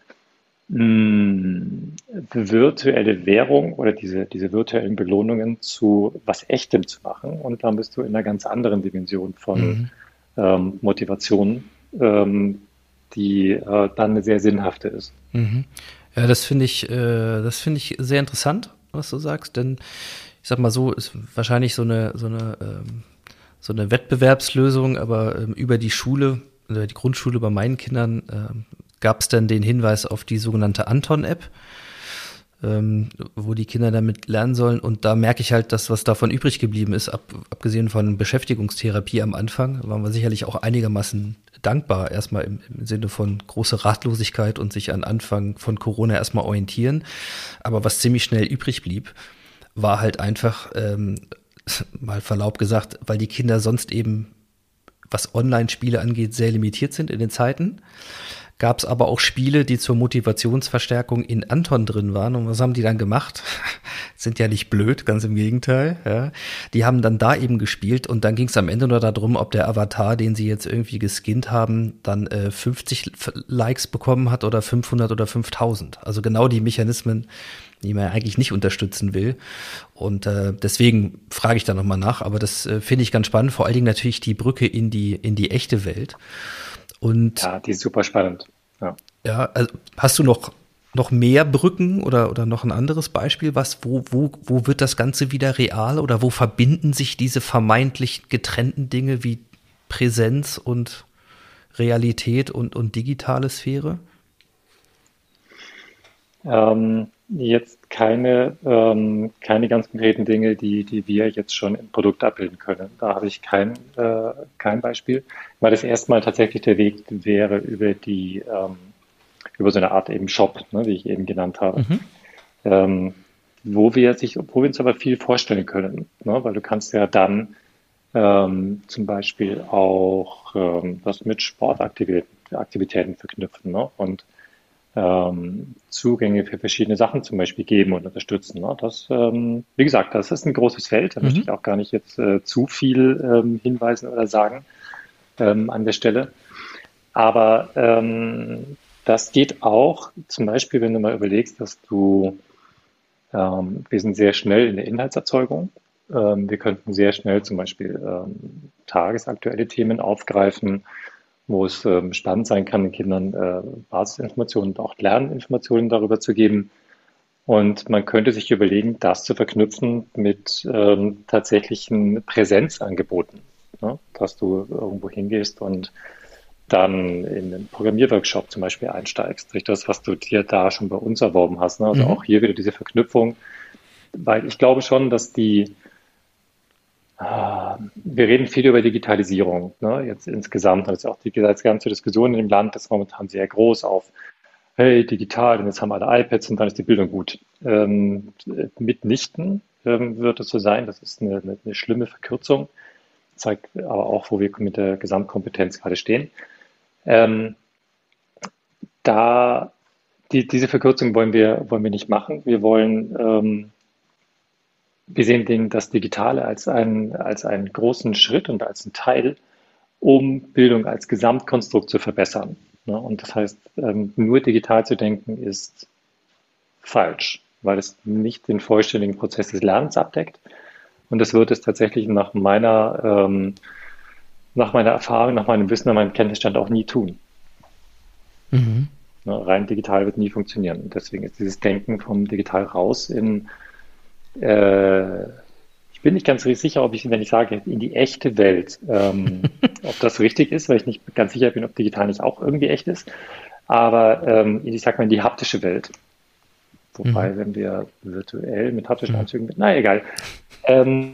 mm, virtuelle Währung oder diese, diese virtuellen Belohnungen zu was Echtem zu machen. Und dann bist du in einer ganz anderen Dimension von mhm. ähm, Motivation, ähm, die äh, dann eine sehr sinnhafte ist. Mhm. Ja, das finde ich, äh, das finde ich sehr interessant, was du sagst, denn ich sag mal so, ist wahrscheinlich so eine, so eine, ähm, so eine Wettbewerbslösung, aber ähm, über die Schule, äh, die Grundschule bei meinen Kindern, äh, gab es dann den Hinweis auf die sogenannte Anton-App ähm, wo die Kinder damit lernen sollen. Und da merke ich halt, dass was davon übrig geblieben ist, ab, abgesehen von Beschäftigungstherapie am Anfang, waren wir sicherlich auch einigermaßen dankbar, erstmal im, im Sinne von große Ratlosigkeit und sich an Anfang von Corona erstmal orientieren. Aber was ziemlich schnell übrig blieb, war halt einfach, ähm, mal verlaub gesagt, weil die Kinder sonst eben, was Online-Spiele angeht, sehr limitiert sind in den Zeiten gab es aber auch Spiele, die zur Motivationsverstärkung in Anton drin waren. Und was haben die dann gemacht? Sind ja nicht blöd, ganz im Gegenteil. Ja. Die haben dann da eben gespielt und dann ging es am Ende nur darum, ob der Avatar, den sie jetzt irgendwie geskinnt haben, dann äh, 50 Likes bekommen hat oder 500 oder 5000. Also genau die Mechanismen, die man eigentlich nicht unterstützen will. Und äh, deswegen frage ich da nochmal nach. Aber das äh, finde ich ganz spannend. Vor allen Dingen natürlich die Brücke in die, in die echte Welt. Und ja, die ist super spannend. Ja, ja also hast du noch, noch mehr Brücken oder, oder noch ein anderes Beispiel? Was, wo, wo, wo wird das Ganze wieder real oder wo verbinden sich diese vermeintlich getrennten Dinge wie Präsenz und Realität und, und digitale Sphäre? Ähm, jetzt keine, ähm, keine ganz konkreten Dinge, die, die wir jetzt schon im Produkt abbilden können. Da habe ich kein, äh, kein Beispiel, weil das erstmal tatsächlich der Weg wäre über die, ähm, über so eine Art eben Shop, ne, wie ich eben genannt habe. Mhm. Ähm, wo wir sich, wo wir uns aber viel vorstellen können, ne, weil du kannst ja dann ähm, zum Beispiel auch ähm, was mit Sportaktivitäten Aktivitäten verknüpfen ne? und ähm, Zugänge für verschiedene Sachen zum Beispiel geben und unterstützen. Ne? Das, ähm, wie gesagt, das ist ein großes Feld. Da mhm. möchte ich auch gar nicht jetzt äh, zu viel ähm, hinweisen oder sagen ähm, an der Stelle. Aber ähm, das geht auch zum Beispiel, wenn du mal überlegst, dass du, ähm, wir sind sehr schnell in der Inhaltserzeugung. Ähm, wir könnten sehr schnell zum Beispiel ähm, tagesaktuelle Themen aufgreifen wo es ähm, spannend sein kann, den Kindern äh, Basisinformationen und auch Lerninformationen darüber zu geben. Und man könnte sich überlegen, das zu verknüpfen mit ähm, tatsächlichen Präsenzangeboten, ne? dass du irgendwo hingehst und dann in einen Programmierworkshop zum Beispiel einsteigst, durch das, was du dir da schon bei uns erworben hast. Ne? Also mhm. auch hier wieder diese Verknüpfung, weil ich glaube schon, dass die, wir reden viel über Digitalisierung, ne? jetzt insgesamt, also auch die ganze Diskussion im Land ist momentan sehr groß auf, hey, digital, und jetzt haben alle iPads und dann ist die Bildung gut. Ähm, mitnichten ähm, wird es so sein, das ist eine, eine, eine schlimme Verkürzung zeigt aber auch, wo wir mit der Gesamtkompetenz gerade stehen. Ähm, da die, diese Verkürzung wollen wir, wollen wir nicht machen. Wir wollen, ähm, wir sehen den, das Digitale als einen, als einen großen Schritt und als einen Teil, um Bildung als Gesamtkonstrukt zu verbessern. Ne? Und das heißt, ähm, nur digital zu denken ist falsch, weil es nicht den vollständigen Prozess des Lernens abdeckt. Und das wird es tatsächlich nach meiner ähm, nach meiner Erfahrung, nach meinem Wissen, nach meinem Kenntnisstand auch nie tun. Mhm. Ne, rein digital wird nie funktionieren. Und deswegen ist dieses Denken vom Digital raus in, äh, ich bin nicht ganz sicher, ob ich, wenn ich sage, in die echte Welt, ähm, ob das richtig ist, weil ich nicht ganz sicher bin, ob digital nicht auch irgendwie echt ist. Aber ähm, ich sag mal in die haptische Welt. Wobei, mhm. wenn wir virtuell mit haptischen mhm. Anzügen, na egal. Ähm,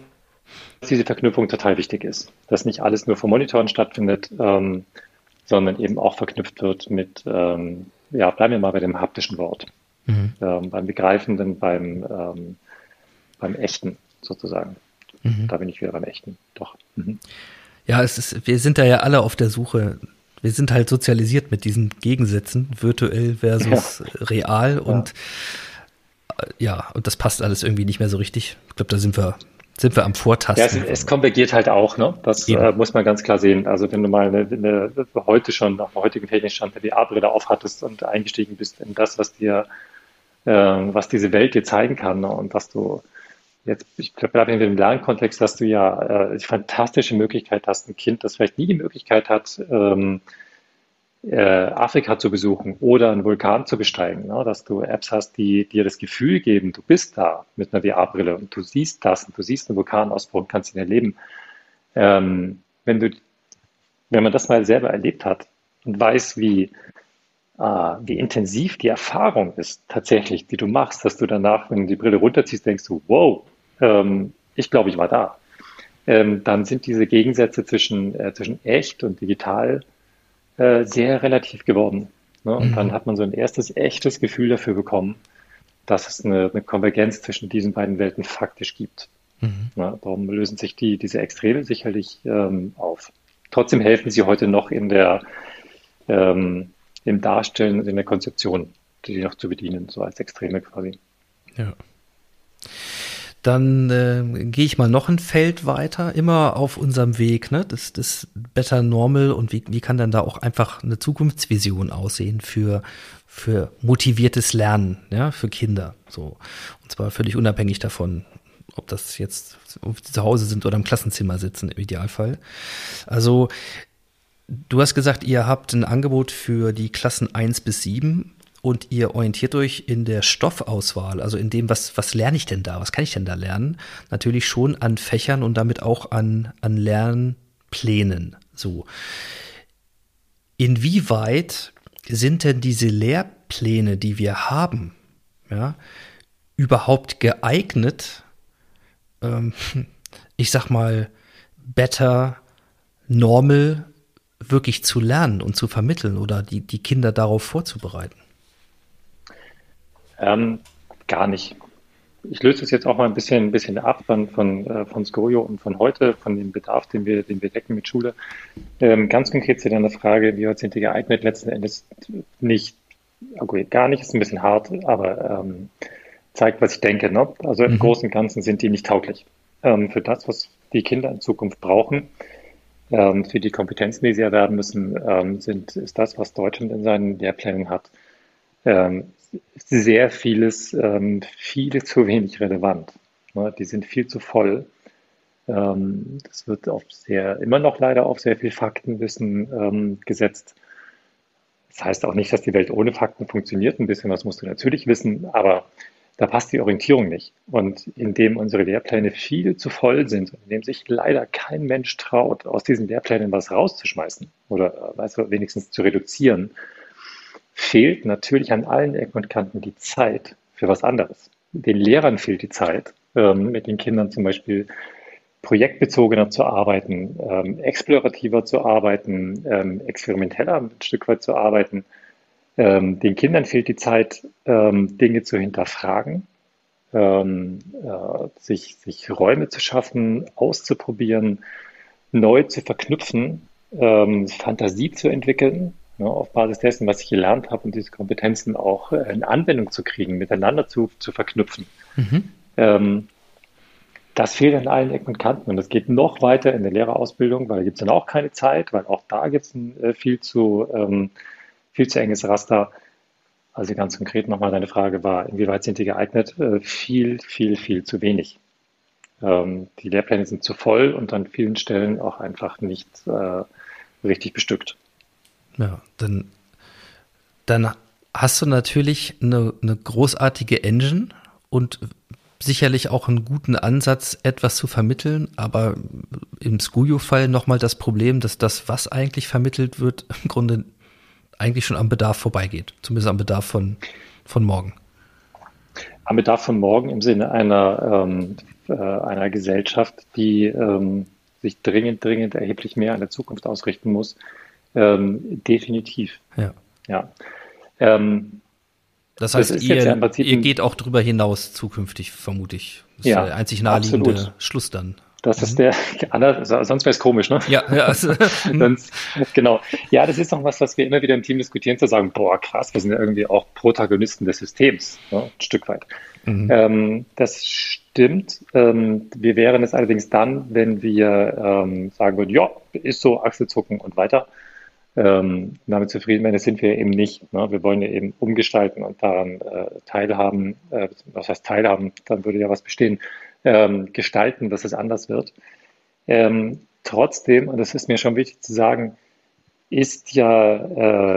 dass diese Verknüpfung total wichtig ist, dass nicht alles nur vor Monitoren stattfindet, ähm, sondern eben auch verknüpft wird mit, ähm, ja, bleiben wir mal bei dem haptischen Wort, mhm. ähm, beim Begreifenden, beim, ähm, beim Echten sozusagen. Mhm. Da bin ich wieder beim Echten, doch. Mhm. Ja, es ist, wir sind da ja alle auf der Suche. Wir sind halt sozialisiert mit diesen Gegensätzen, virtuell versus ja. real und ja. Äh, ja, und das passt alles irgendwie nicht mehr so richtig. Ich glaube, da sind wir sind wir am Vortasten. Ja, es, es konvergiert halt auch, ne? Das äh, muss man ganz klar sehen. Also wenn du mal eine, eine, heute schon nach dem heutigen Technikstand die A-Brille aufhattest und eingestiegen bist in das, was dir, äh, was diese Welt dir zeigen kann ne? und was du jetzt, ich glaube, in dem Lernkontext, dass du ja äh, die fantastische Möglichkeit hast, ein Kind, das vielleicht nie die Möglichkeit hat, ähm, äh, Afrika zu besuchen oder einen Vulkan zu besteigen, ne? dass du Apps hast, die dir das Gefühl geben, du bist da mit einer VR-Brille und du siehst das und du siehst einen Vulkanausbruch und kannst ihn erleben. Ähm, wenn, du, wenn man das mal selber erlebt hat und weiß, wie, äh, wie intensiv die Erfahrung ist tatsächlich, die du machst, dass du danach, wenn du die Brille runterziehst, denkst du, wow, ähm, ich glaube, ich war da. Ähm, dann sind diese Gegensätze zwischen, äh, zwischen echt und digital äh, sehr relativ geworden. Ne? Und mhm. dann hat man so ein erstes echtes Gefühl dafür bekommen, dass es eine, eine Konvergenz zwischen diesen beiden Welten faktisch gibt. Mhm. Ne? Darum lösen sich die, diese Extreme sicherlich ähm, auf. Trotzdem helfen sie heute noch in der, ähm, im Darstellen und in der Konzeption, die noch zu bedienen, so als Extreme quasi. Ja. Dann äh, gehe ich mal noch ein Feld weiter, immer auf unserem Weg, ne? Das, das Better Normal und wie, wie kann dann da auch einfach eine Zukunftsvision aussehen für, für motiviertes Lernen, ja, für Kinder. So. Und zwar völlig unabhängig davon, ob das jetzt zu Hause sind oder im Klassenzimmer sitzen, im Idealfall. Also, du hast gesagt, ihr habt ein Angebot für die Klassen 1 bis 7 und ihr orientiert euch in der Stoffauswahl, also in dem, was, was lerne ich denn da, was kann ich denn da lernen, natürlich schon an Fächern und damit auch an, an Lernplänen. So. Inwieweit sind denn diese Lehrpläne, die wir haben, ja, überhaupt geeignet, ähm, ich sag mal, better, normal wirklich zu lernen und zu vermitteln oder die, die Kinder darauf vorzubereiten? Ähm, gar nicht. Ich löse es jetzt auch mal ein bisschen, ein bisschen ab von, von, äh, von Skorio und von heute, von dem Bedarf, den wir, den wir decken mit Schule. Ähm, ganz konkret zu deiner Frage, wie sind die geeignet? Letzten Endes nicht, okay, gar nicht, ist ein bisschen hart, aber ähm, zeigt, was ich denke. Ne? Also im mhm. Großen und Ganzen sind die nicht tauglich ähm, für das, was die Kinder in Zukunft brauchen. Ähm, für die Kompetenzen, die sie erwerben müssen, ähm, sind, ist das, was Deutschland in seinen Lehrplänen hat, ähm, sehr vieles, ähm, viel zu wenig relevant. Ne? Die sind viel zu voll. Ähm, das wird auf sehr, immer noch leider auf sehr viel Faktenwissen ähm, gesetzt. Das heißt auch nicht, dass die Welt ohne Fakten funktioniert. Ein bisschen was musst du natürlich wissen, aber da passt die Orientierung nicht. Und indem unsere Lehrpläne viel zu voll sind, indem sich leider kein Mensch traut, aus diesen Lehrplänen was rauszuschmeißen oder weißt du, wenigstens zu reduzieren, fehlt natürlich an allen Ecken und Kanten die Zeit für was anderes. Den Lehrern fehlt die Zeit, ähm, mit den Kindern zum Beispiel projektbezogener zu arbeiten, ähm, explorativer zu arbeiten, ähm, experimenteller ein Stück weit zu arbeiten. Ähm, den Kindern fehlt die Zeit, ähm, Dinge zu hinterfragen, ähm, äh, sich, sich Räume zu schaffen, auszuprobieren, neu zu verknüpfen, ähm, Fantasie zu entwickeln, ne, auf Basis dessen, was ich gelernt habe und diese Kompetenzen auch äh, in Anwendung zu kriegen, miteinander zu, zu verknüpfen. Mhm. Ähm, das fehlt an allen Ecken und Kanten und das geht noch weiter in der Lehrerausbildung, weil da gibt es dann auch keine Zeit, weil auch da gibt es ein äh, viel zu ähm, viel zu enges Raster. Also ganz konkret nochmal deine Frage war, inwieweit sind die geeignet? Äh, viel, viel, viel zu wenig. Ähm, die Lehrpläne sind zu voll und an vielen Stellen auch einfach nicht äh, richtig bestückt. Ja, dann, dann hast du natürlich eine, eine großartige Engine und sicherlich auch einen guten Ansatz, etwas zu vermitteln, aber im Skujo-Fall nochmal das Problem, dass das, was eigentlich vermittelt wird, im Grunde eigentlich schon am Bedarf vorbeigeht, zumindest am Bedarf von, von morgen. Am Bedarf von morgen im Sinne einer, ähm, äh, einer Gesellschaft, die ähm, sich dringend, dringend erheblich mehr an der Zukunft ausrichten muss, ähm, definitiv. Ja. ja. Ähm, das heißt, das ihr, ja ihr geht auch darüber hinaus zukünftig, vermute ich. Das ja, ist der einzig naheliegende absolut. Schluss dann. Das ist mhm. der, sonst wäre es komisch, ne? Ja, ja. Also, sonst, genau. Ja, das ist noch was, was wir immer wieder im Team diskutieren, zu sagen, boah, krass, wir sind ja irgendwie auch Protagonisten des Systems, ne? ein Stück weit. Mhm. Ähm, das stimmt. Ähm, wir wären es allerdings dann, wenn wir ähm, sagen würden, ja, ist so, Achselzucken und weiter. Ähm, damit zufrieden werden, das sind wir eben nicht. Ne? Wir wollen ja eben umgestalten und daran äh, teilhaben. Äh, was heißt teilhaben? Dann würde ja was bestehen ähm, gestalten, dass es anders wird. Ähm, trotzdem, und das ist mir schon wichtig zu sagen, ist ja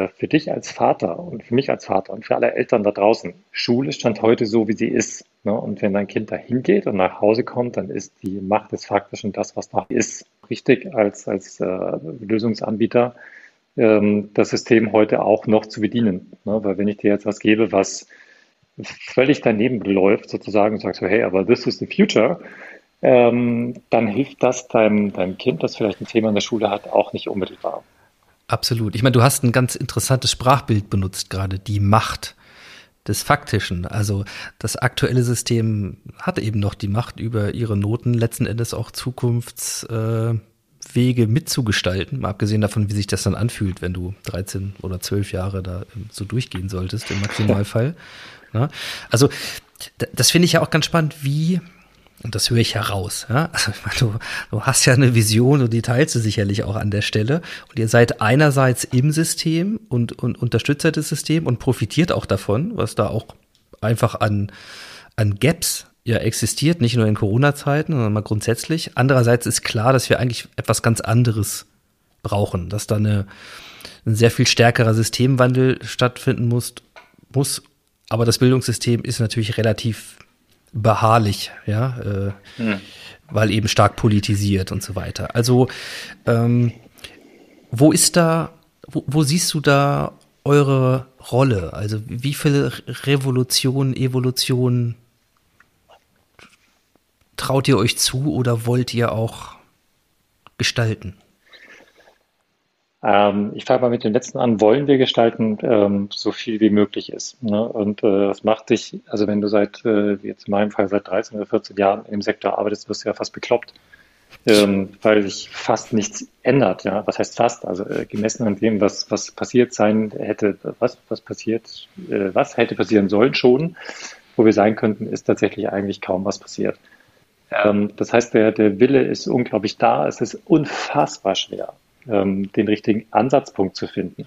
äh, für dich als Vater und für mich als Vater und für alle Eltern da draußen, Schule stand heute so, wie sie ist. Ne? Und wenn dein Kind da hingeht und nach Hause kommt, dann ist die Macht des Faktischen das, was da ist. Richtig als, als äh, Lösungsanbieter ähm, das System heute auch noch zu bedienen. Ne? Weil wenn ich dir jetzt was gebe, was völlig daneben läuft, sozusagen, und sagst so, hey, aber this is the future, ähm, dann hilft das deinem, deinem Kind, das vielleicht ein Thema in der Schule hat, auch nicht unmittelbar. Absolut. Ich meine, du hast ein ganz interessantes Sprachbild benutzt gerade, die Macht des Faktischen. Also das aktuelle System hat eben noch die Macht über ihre Noten letzten Endes auch Zukunftswege äh, mitzugestalten, mal abgesehen davon, wie sich das dann anfühlt, wenn du 13 oder 12 Jahre da ähm, so durchgehen solltest im Maximalfall. Ne? Also das finde ich ja auch ganz spannend, wie, und das höre ich heraus, ja, also du, du hast ja eine Vision und die teilst du sicherlich auch an der Stelle. Und ihr seid einerseits im System und, und unterstützt das System und profitiert auch davon, was da auch einfach an, an Gaps ja existiert, nicht nur in Corona-Zeiten, sondern mal grundsätzlich. Andererseits ist klar, dass wir eigentlich etwas ganz anderes brauchen, dass da eine, ein sehr viel stärkerer Systemwandel stattfinden muss, muss aber das Bildungssystem ist natürlich relativ beharrlich, ja, äh, hm. weil eben stark politisiert und so weiter. Also, ähm, wo ist da, wo, wo siehst du da eure Rolle? Also, wie viel Revolution, Evolution traut ihr euch zu oder wollt ihr auch gestalten? Ähm, ich fange mal mit dem letzten an. Wollen wir gestalten, ähm, so viel wie möglich ist. Ne? Und äh, das macht dich, also wenn du seit, äh, jetzt in meinem Fall seit 13 oder 14 Jahren im Sektor arbeitest, wirst du ja fast bekloppt. Ähm, weil sich fast nichts ändert. Ja, was heißt fast? Also äh, gemessen an dem, was was passiert sein hätte, was was passiert, äh, was hätte passieren sollen schon, wo wir sein könnten, ist tatsächlich eigentlich kaum was passiert. Ähm, das heißt, der der Wille ist unglaublich da. Es ist unfassbar schwer, ähm, den richtigen Ansatzpunkt zu finden.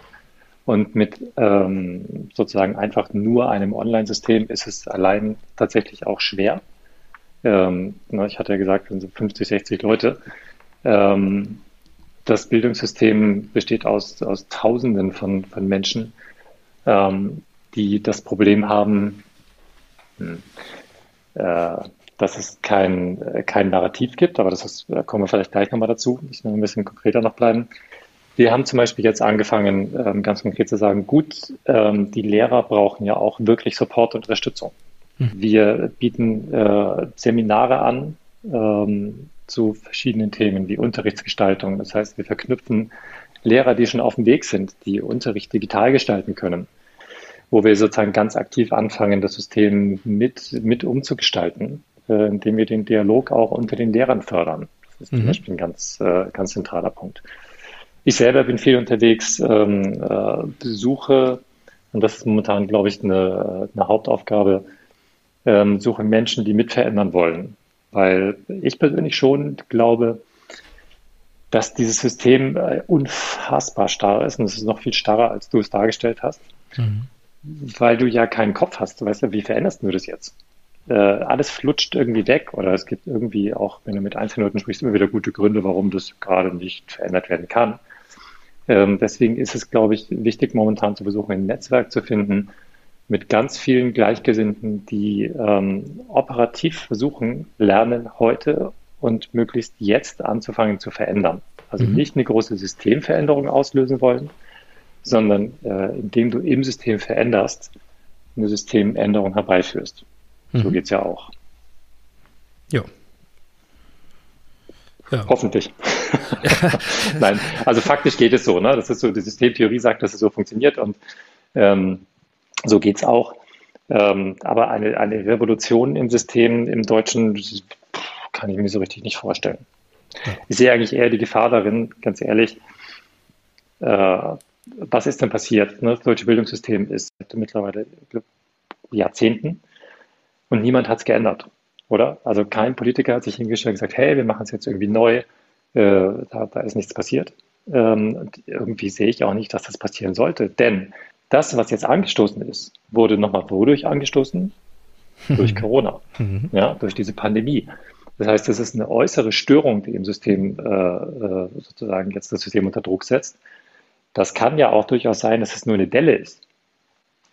Und mit ähm, sozusagen einfach nur einem Online-System ist es allein tatsächlich auch schwer. Ähm, ich hatte ja gesagt, wir sind 50, 60 Leute. Ähm, das Bildungssystem besteht aus, aus Tausenden von, von Menschen, ähm, die das Problem haben, hm, äh, dass es kein, äh, kein Narrativ gibt, aber das ist, da kommen wir vielleicht gleich nochmal dazu, müssen wir ein bisschen konkreter noch bleiben. Wir haben zum Beispiel jetzt angefangen, ähm, ganz konkret zu sagen, gut, ähm, die Lehrer brauchen ja auch wirklich Support und Unterstützung. Mhm. Wir bieten äh, Seminare an ähm, zu verschiedenen Themen wie Unterrichtsgestaltung. Das heißt, wir verknüpfen Lehrer, die schon auf dem Weg sind, die Unterricht digital gestalten können, wo wir sozusagen ganz aktiv anfangen, das System mit, mit umzugestalten, äh, indem wir den Dialog auch unter den Lehrern fördern. Das ist mhm. zum Beispiel ein ganz, äh, ganz zentraler Punkt. Ich selber bin viel unterwegs, ähm, äh, besuche, und das ist momentan, glaube ich, eine, eine Hauptaufgabe, ähm, suche Menschen, die mitverändern wollen. Weil ich persönlich schon glaube, dass dieses System unfassbar starr ist und es ist noch viel starrer, als du es dargestellt hast. Mhm. Weil du ja keinen Kopf hast. Du weißt ja, wie veränderst du das jetzt? Äh, alles flutscht irgendwie weg oder es gibt irgendwie auch, wenn du mit Einzelleuten sprichst, immer wieder gute Gründe, warum das gerade nicht verändert werden kann. Ähm, deswegen ist es, glaube ich, wichtig, momentan zu versuchen, ein Netzwerk zu finden mit ganz vielen Gleichgesinnten, die ähm, operativ versuchen, Lernen heute und möglichst jetzt anzufangen zu verändern. Also mhm. nicht eine große Systemveränderung auslösen wollen, sondern äh, indem du im System veränderst, eine Systemänderung herbeiführst. Mhm. So geht's ja auch. Ja, ja. Hoffentlich. Nein, also faktisch geht es so. Ne? Das ist so, die Systemtheorie sagt, dass es so funktioniert und ähm, so geht es auch. Ähm, aber eine, eine Revolution im System im Deutschen kann ich mir so richtig nicht vorstellen. Ich sehe eigentlich eher die Gefahr darin, ganz ehrlich, äh, was ist denn passiert? Ne? Das deutsche Bildungssystem ist mittlerweile Jahrzehnten und niemand hat es geändert oder? Also kein Politiker hat sich hingestellt und gesagt, hey, wir machen es jetzt irgendwie neu, äh, da, da, ist nichts passiert. Ähm, irgendwie sehe ich auch nicht, dass das passieren sollte, denn das, was jetzt angestoßen ist, wurde nochmal wodurch angestoßen? durch Corona, mhm. ja, durch diese Pandemie. Das heißt, es ist eine äußere Störung, die im System äh, äh, sozusagen jetzt das System unter Druck setzt. Das kann ja auch durchaus sein, dass es nur eine Delle ist.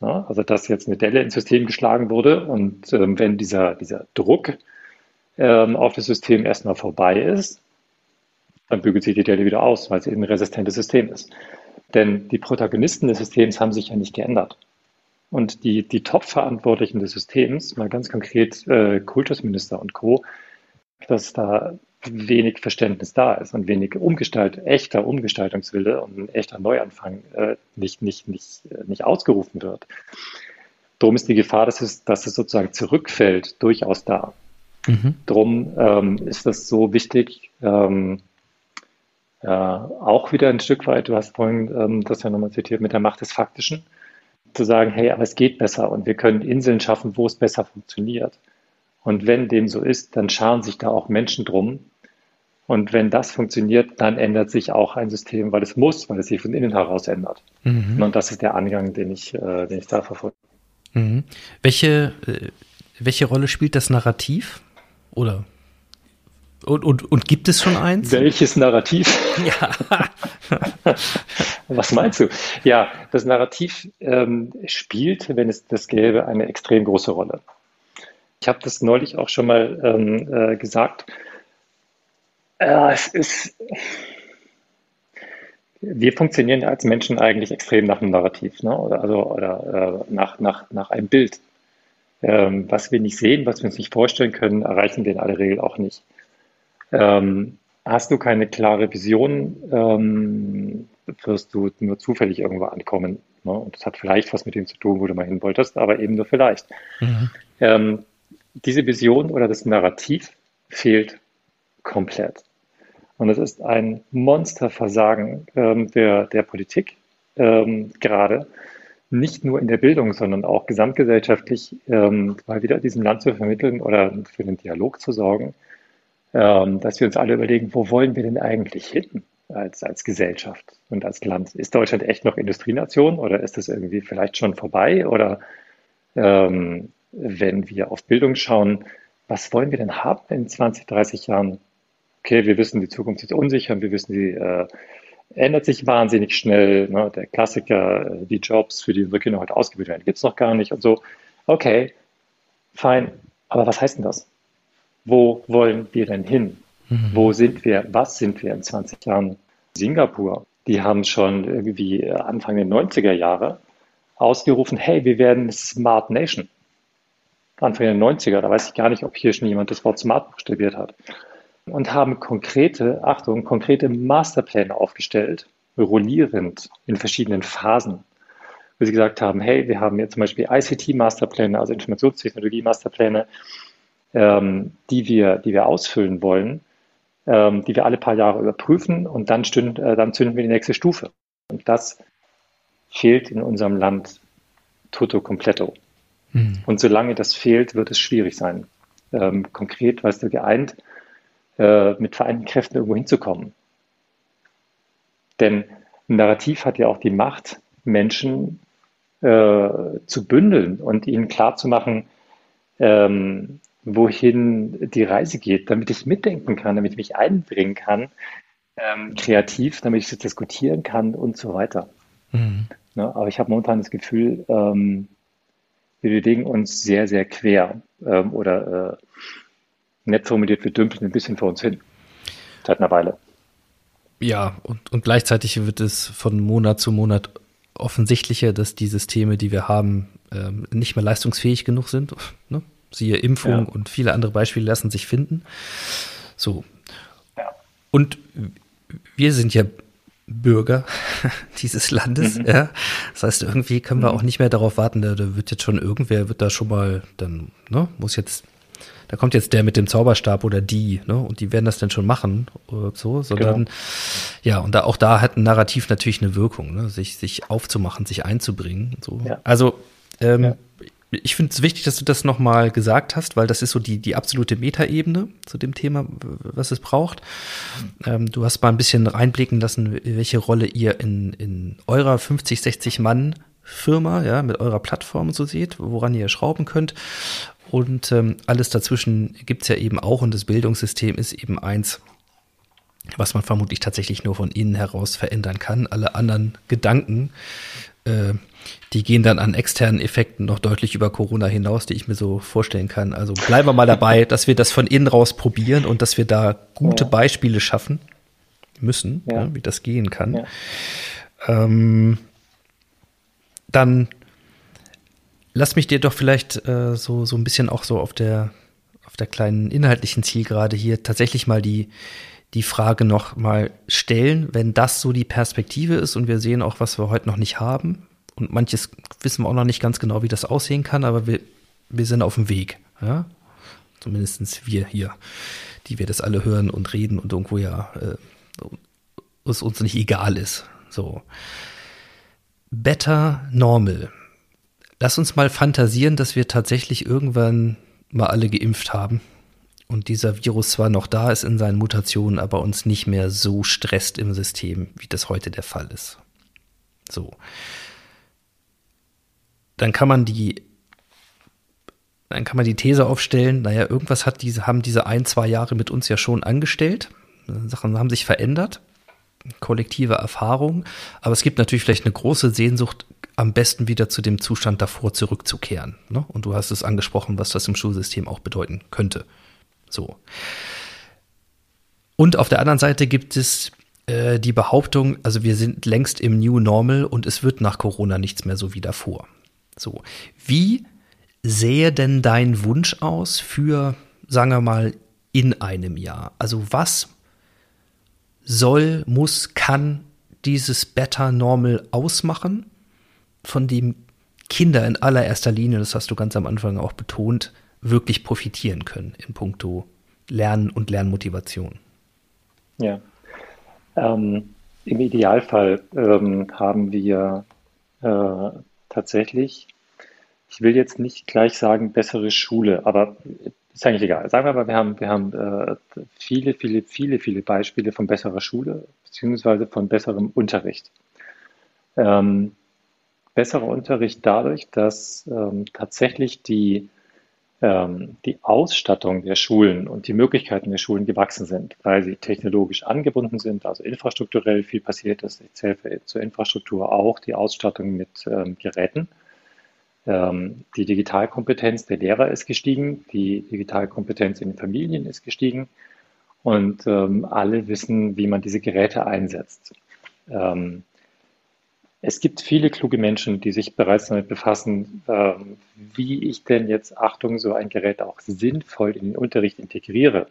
Ja, also dass jetzt eine Delle ins System geschlagen wurde und ähm, wenn dieser, dieser Druck ähm, auf das System erstmal vorbei ist, dann bügelt sich die Delle wieder aus, weil es eben ein resistentes System ist. Denn die Protagonisten des Systems haben sich ja nicht geändert. Und die, die Top-Verantwortlichen des Systems, mal ganz konkret äh, Kultusminister und Co., dass da wenig Verständnis da ist und wenig Umgestalt, echter Umgestaltungswille und ein echter Neuanfang äh, nicht, nicht, nicht, äh, nicht ausgerufen wird. Darum ist die Gefahr, dass es, dass es sozusagen zurückfällt, durchaus da. Mhm. Drum ähm, ist das so wichtig, ähm, ja, auch wieder ein Stück weit, du hast vorhin ähm, das ja nochmal zitiert, mit der Macht des Faktischen, zu sagen, hey, aber es geht besser und wir können Inseln schaffen, wo es besser funktioniert. Und wenn dem so ist, dann scharen sich da auch Menschen drum, und wenn das funktioniert, dann ändert sich auch ein System, weil es muss, weil es sich von innen heraus ändert. Mhm. Und das ist der Angang, den ich, äh, den ich da verfolge. Mhm. Welche, äh, welche Rolle spielt das Narrativ? Oder und, und, und gibt es schon eins? Welches Narrativ? Ja. Was meinst du? Ja, das Narrativ ähm, spielt, wenn es das gäbe, eine extrem große Rolle. Ich habe das neulich auch schon mal ähm, äh, gesagt. Ja, es ist. Wir funktionieren als Menschen eigentlich extrem nach einem Narrativ, ne? oder, also, oder äh, nach, nach, nach einem Bild. Ähm, was wir nicht sehen, was wir uns nicht vorstellen können, erreichen wir in aller Regel auch nicht. Ähm, hast du keine klare Vision, ähm, wirst du nur zufällig irgendwo ankommen. Ne? Und das hat vielleicht was mit dem zu tun, wo du mal hin wolltest, aber eben nur vielleicht. Mhm. Ähm, diese Vision oder das Narrativ fehlt komplett. Und es ist ein Monsterversagen ähm, der, der Politik ähm, gerade, nicht nur in der Bildung, sondern auch gesamtgesellschaftlich, ähm, mal wieder diesem Land zu vermitteln oder für den Dialog zu sorgen, ähm, dass wir uns alle überlegen, wo wollen wir denn eigentlich hin als, als Gesellschaft und als Land? Ist Deutschland echt noch Industrienation oder ist das irgendwie vielleicht schon vorbei? Oder ähm, wenn wir auf Bildung schauen, was wollen wir denn haben in 20, 30 Jahren? Okay, wir wissen, die Zukunft ist unsicher, wir wissen, die äh, ändert sich wahnsinnig schnell. Ne? Der Klassiker, äh, die Jobs, für die unsere Kinder heute ausgebildet werden, gibt es noch gar nicht und so. Okay, fein, aber was heißt denn das? Wo wollen wir denn hin? Mhm. Wo sind wir? Was sind wir in 20 Jahren? Singapur, die haben schon irgendwie Anfang der 90er Jahre ausgerufen, hey, wir werden Smart Nation. Anfang der 90er, da weiß ich gar nicht, ob hier schon jemand das Wort Smart buchstabiert hat. Und haben konkrete, Achtung, konkrete Masterpläne aufgestellt, rollierend in verschiedenen Phasen. Wo sie gesagt haben, hey, wir haben jetzt zum Beispiel ICT-Masterpläne, also Informationstechnologie-Masterpläne, ähm, die, wir, die wir ausfüllen wollen, ähm, die wir alle paar Jahre überprüfen und dann, stünd, äh, dann zünden wir die nächste Stufe. Und das fehlt in unserem Land toto completo. Mhm. Und solange das fehlt, wird es schwierig sein, ähm, konkret, weißt du, geeint äh, mit vereinten Kräften irgendwo hinzukommen. Denn ein Narrativ hat ja auch die Macht, Menschen äh, zu bündeln und ihnen klarzumachen, ähm, wohin die Reise geht, damit ich mitdenken kann, damit ich mich einbringen kann, ähm, kreativ, damit ich diskutieren kann und so weiter. Mhm. Ja, aber ich habe momentan das Gefühl, ähm, wir bewegen uns sehr, sehr quer ähm, oder äh, nett formuliert, wir dümpeln ein bisschen vor uns hin. Seit einer Weile. Ja, und, und gleichzeitig wird es von Monat zu Monat offensichtlicher, dass die Systeme, die wir haben, ähm, nicht mehr leistungsfähig genug sind. Ne? Siehe Impfung ja. und viele andere Beispiele lassen sich finden. So. Ja. Und wir sind ja Bürger dieses Landes, mhm. ja. Das heißt, irgendwie können wir mhm. auch nicht mehr darauf warten, da, da, wird jetzt schon irgendwer, wird da schon mal, dann, ne, muss jetzt, da kommt jetzt der mit dem Zauberstab oder die, ne, und die werden das dann schon machen, oder so, sondern, genau. ja, und da, auch da hat ein Narrativ natürlich eine Wirkung, ne, sich, sich aufzumachen, sich einzubringen, so. Ja. Also, ähm, ja ich finde es wichtig, dass du das nochmal gesagt hast, weil das ist so die, die absolute Metaebene zu dem Thema, was es braucht. Ähm, du hast mal ein bisschen reinblicken lassen, welche Rolle ihr in, in eurer 50, 60 Mann Firma, ja, mit eurer Plattform so seht, woran ihr schrauben könnt. Und ähm, alles dazwischen gibt's ja eben auch und das Bildungssystem ist eben eins, was man vermutlich tatsächlich nur von innen heraus verändern kann. Alle anderen Gedanken, äh, die gehen dann an externen Effekten noch deutlich über Corona hinaus, die ich mir so vorstellen kann. Also bleiben wir mal dabei, dass wir das von innen raus probieren und dass wir da gute ja. Beispiele schaffen müssen, ja. Ja, wie das gehen kann. Ähm, dann lass mich dir doch vielleicht äh, so, so ein bisschen auch so auf der, auf der kleinen inhaltlichen Zielgerade hier tatsächlich mal die, die Frage noch mal stellen, wenn das so die Perspektive ist und wir sehen auch, was wir heute noch nicht haben, und manches wissen wir auch noch nicht ganz genau, wie das aussehen kann, aber wir, wir sind auf dem Weg. Ja? Zumindest wir hier, die wir das alle hören und reden und irgendwo ja äh, es uns nicht egal ist. So. Better Normal. Lass uns mal fantasieren, dass wir tatsächlich irgendwann mal alle geimpft haben und dieser Virus zwar noch da ist in seinen Mutationen, aber uns nicht mehr so stresst im System, wie das heute der Fall ist. So dann kann man die dann kann man die These aufstellen, naja, irgendwas hat diese, haben diese ein, zwei Jahre mit uns ja schon angestellt. Sachen haben sich verändert, kollektive Erfahrung, aber es gibt natürlich vielleicht eine große Sehnsucht, am besten wieder zu dem Zustand davor zurückzukehren. Ne? Und du hast es angesprochen, was das im Schulsystem auch bedeuten könnte. So. Und auf der anderen Seite gibt es äh, die Behauptung, also wir sind längst im New Normal und es wird nach Corona nichts mehr so wie davor. So, wie sähe denn dein Wunsch aus für, sagen wir mal, in einem Jahr? Also was soll, muss, kann dieses Better Normal ausmachen, von dem Kinder in allererster Linie, das hast du ganz am Anfang auch betont, wirklich profitieren können in puncto Lernen und Lernmotivation? Ja. Ähm, Im Idealfall ähm, haben wir äh, tatsächlich, ich will jetzt nicht gleich sagen bessere Schule, aber ist eigentlich egal. Sagen wir mal, wir haben, wir haben äh, viele, viele, viele, viele Beispiele von besserer Schule beziehungsweise von besserem Unterricht. Ähm, besserer Unterricht dadurch, dass ähm, tatsächlich die, ähm, die Ausstattung der Schulen und die Möglichkeiten der Schulen gewachsen sind, weil sie technologisch angebunden sind, also infrastrukturell viel passiert ist. Ich zähle zur Infrastruktur auch die Ausstattung mit ähm, Geräten, Ähm, die Digitalkompetenz der Lehrer ist gestiegen, die Digitalkompetenz in den Familien ist gestiegen und ähm, alle wissen, wie man diese Geräte einsetzt. Ähm, es gibt viele kluge Menschen, die sich bereits damit befassen, ähm, wie ich denn jetzt, Achtung, so ein Gerät auch sinnvoll in den Unterricht integriere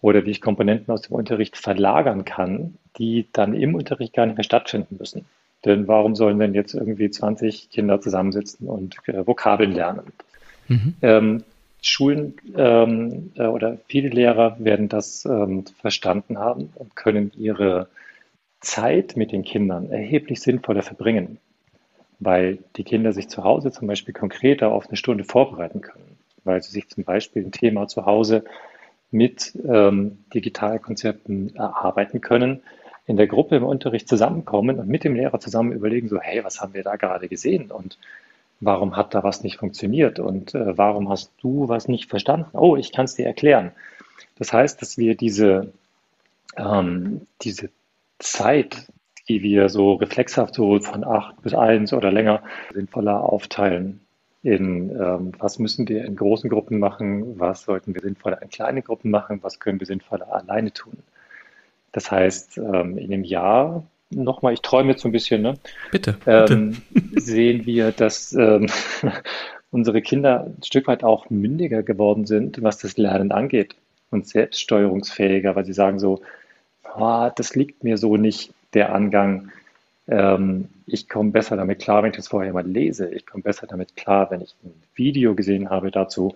oder wie ich Komponenten aus dem Unterricht verlagern kann, die dann im Unterricht gar nicht mehr stattfinden müssen. Denn warum sollen denn jetzt irgendwie 20 Kinder zusammensitzen und äh, Vokabeln lernen? Mhm. Ähm, Schulen ähm, äh, oder viele Lehrer werden das ähm, verstanden haben und können ihre Zeit mit den Kindern erheblich sinnvoller verbringen, weil die Kinder sich zu Hause zum Beispiel konkreter auf eine Stunde vorbereiten können, weil sie sich zum Beispiel ein Thema zu Hause mit ähm, Digitalkonzepten erarbeiten können, in der Gruppe im Unterricht zusammenkommen und mit dem Lehrer zusammen überlegen, so, hey, was haben wir da gerade gesehen und warum hat da was nicht funktioniert und äh, warum hast du was nicht verstanden? Oh, ich kann es dir erklären. Das heißt, dass wir diese, ähm, diese Zeit, die wir so reflexhaft so von acht bis eins oder länger sinnvoller aufteilen in ähm, was müssen wir in großen Gruppen machen, was sollten wir sinnvoller in kleinen Gruppen machen, was können wir sinnvoller alleine tun. Das heißt, ähm, in einem Jahr, nochmal, ich träume jetzt so ein bisschen, ne? Bitte. Ähm, bitte. sehen wir, dass ähm, unsere Kinder ein Stück weit auch mündiger geworden sind, was das Lernen angeht und selbststeuerungsfähiger, weil sie sagen so, oh, das liegt mir so nicht, der Angang. Ähm, ich komme besser damit klar, wenn ich das vorher mal lese. Ich komme besser damit klar, wenn ich ein Video gesehen habe dazu.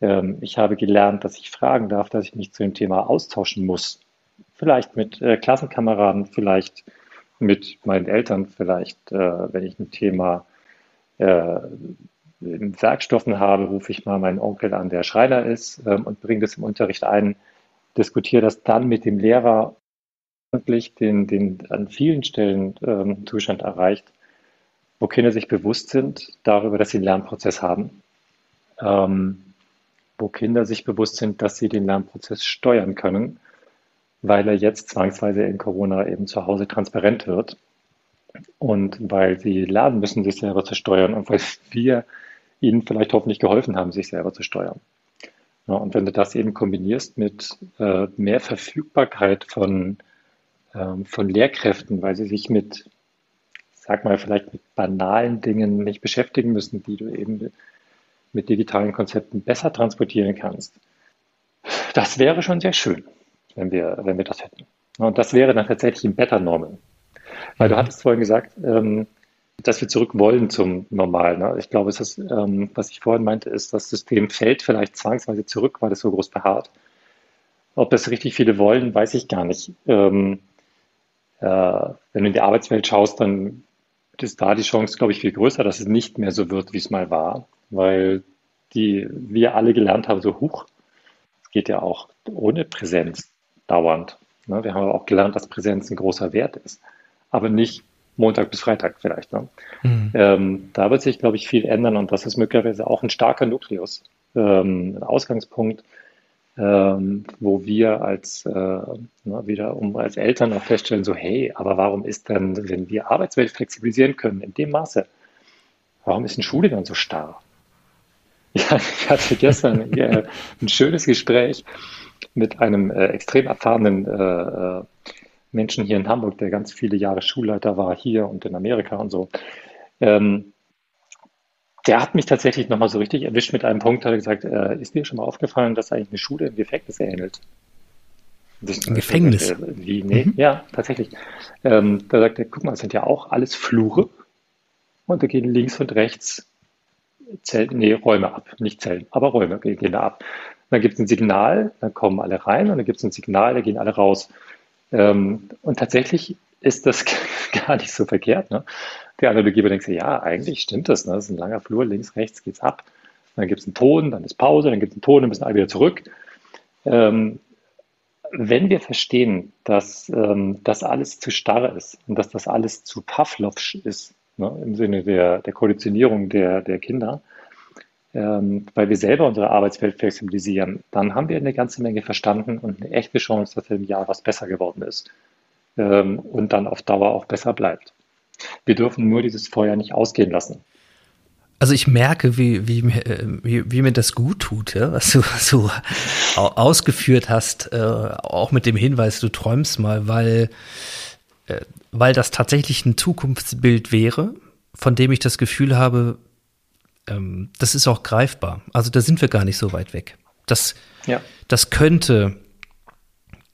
Ähm, ich habe gelernt, dass ich fragen darf, dass ich mich zu dem Thema austauschen muss. Vielleicht mit äh, Klassenkameraden, vielleicht mit meinen Eltern, vielleicht, äh, wenn ich ein Thema äh, in Werkstoffen habe, rufe ich mal meinen Onkel an, der Schreiner ist ähm, und bringe das im Unterricht ein, diskutiere das dann mit dem Lehrer den, den an vielen Stellen ähm, Zustand erreicht, wo Kinder sich bewusst sind darüber, dass sie einen Lernprozess haben, ähm, wo Kinder sich bewusst sind, dass sie den Lernprozess steuern können, weil er jetzt zwangsweise in Corona eben zu Hause transparent wird und weil sie lernen müssen, sich selber zu steuern und weil wir ihnen vielleicht hoffentlich geholfen haben, sich selber zu steuern. Ja, und wenn du das eben kombinierst mit äh, mehr Verfügbarkeit von ähm, von Lehrkräften, weil sie sich mit, sag mal, vielleicht mit banalen Dingen nicht beschäftigen müssen, die du eben mit digitalen Konzepten besser transportieren kannst. Das wäre schon sehr schön, wenn wir, wenn wir das hätten. Und das wäre dann tatsächlich ein Better Normal. Weil du mhm. hattest vorhin gesagt, ähm, dass wir zurück wollen zum Normalen. Ne? Ich glaube, ist, ähm, was ich vorhin meinte, ist, das System fällt vielleicht zwangsweise zurück, weil es so groß beharrt. Ob das richtig viele wollen, weiß ich gar nicht. Ähm, äh, wenn du in die Arbeitswelt schaust, dann ist da die Chance, glaube ich, viel größer, dass es nicht mehr so wird, wie es mal war, weil die, wir alle gelernt haben, so hoch, es geht ja auch ohne Präsenz dauernd. Ne? Wir haben auch gelernt, dass Präsenz ein großer Wert ist, aber nicht Montag bis Freitag vielleicht. Ne? Mhm. Ähm, da wird sich, glaube ich, viel ändern und das ist möglicherweise auch ein starker Nukleus, ähm, ein Ausgangspunkt, ähm, wo wir als äh, na, wieder um als Eltern auch feststellen, so hey, aber warum ist denn, wenn wir Arbeitswelt flexibilisieren können in dem Maße, warum ist eine Schule dann so starr? Ja, ich hatte gestern äh, ein schönes Gespräch mit einem äh, extrem erfahrenen äh, äh, Menschen hier in Hamburg, der ganz viele Jahre Schulleiter war hier und in Amerika und so. Ähm, der hat mich tatsächlich nochmal so richtig erwischt mit einem Punkt, hat er gesagt, äh, ist dir schon mal aufgefallen, dass eigentlich eine Schule im Gefängnis ähnelt? Im Gefängnis? Äh, wie, nee, mhm. Ja, tatsächlich. Ähm, da sagt er, guck mal, es sind ja auch alles Flure und da gehen links und rechts Zellen, nee, Räume ab, nicht Zellen, aber Räume gehen da ab. Dann gibt es ein Signal, dann kommen alle rein und dann gibt es ein Signal, da gehen alle raus. Ähm, und tatsächlich ist das gar nicht so verkehrt. Ne? Der Analogie denkt sich, ja, eigentlich stimmt das. Ne? Das ist ein langer Flur, links, rechts geht's ab. Dann gibt es einen Ton, dann ist Pause, dann gibt es einen Ton, dann müssen alle wieder zurück. Ähm, wenn wir verstehen, dass ähm, das alles zu starr ist und dass das alles zu Pavlovsch ist, ne, im Sinne der, der Konditionierung der, der Kinder, weil wir selber unsere Arbeitswelt flexibilisieren, dann haben wir eine ganze Menge verstanden und eine echte Chance, dass im Jahr was besser geworden ist ähm, und dann auf Dauer auch besser bleibt. Wir dürfen nur dieses Feuer nicht ausgehen lassen. Also ich merke, wie, wie, wie, wie mir das gut tut, ja? was du so ausgeführt hast, äh, auch mit dem Hinweis, du träumst mal, weil, äh, weil das tatsächlich ein Zukunftsbild wäre, von dem ich das Gefühl habe, ähm, das ist auch greifbar. Also da sind wir gar nicht so weit weg. Das, ja. das könnte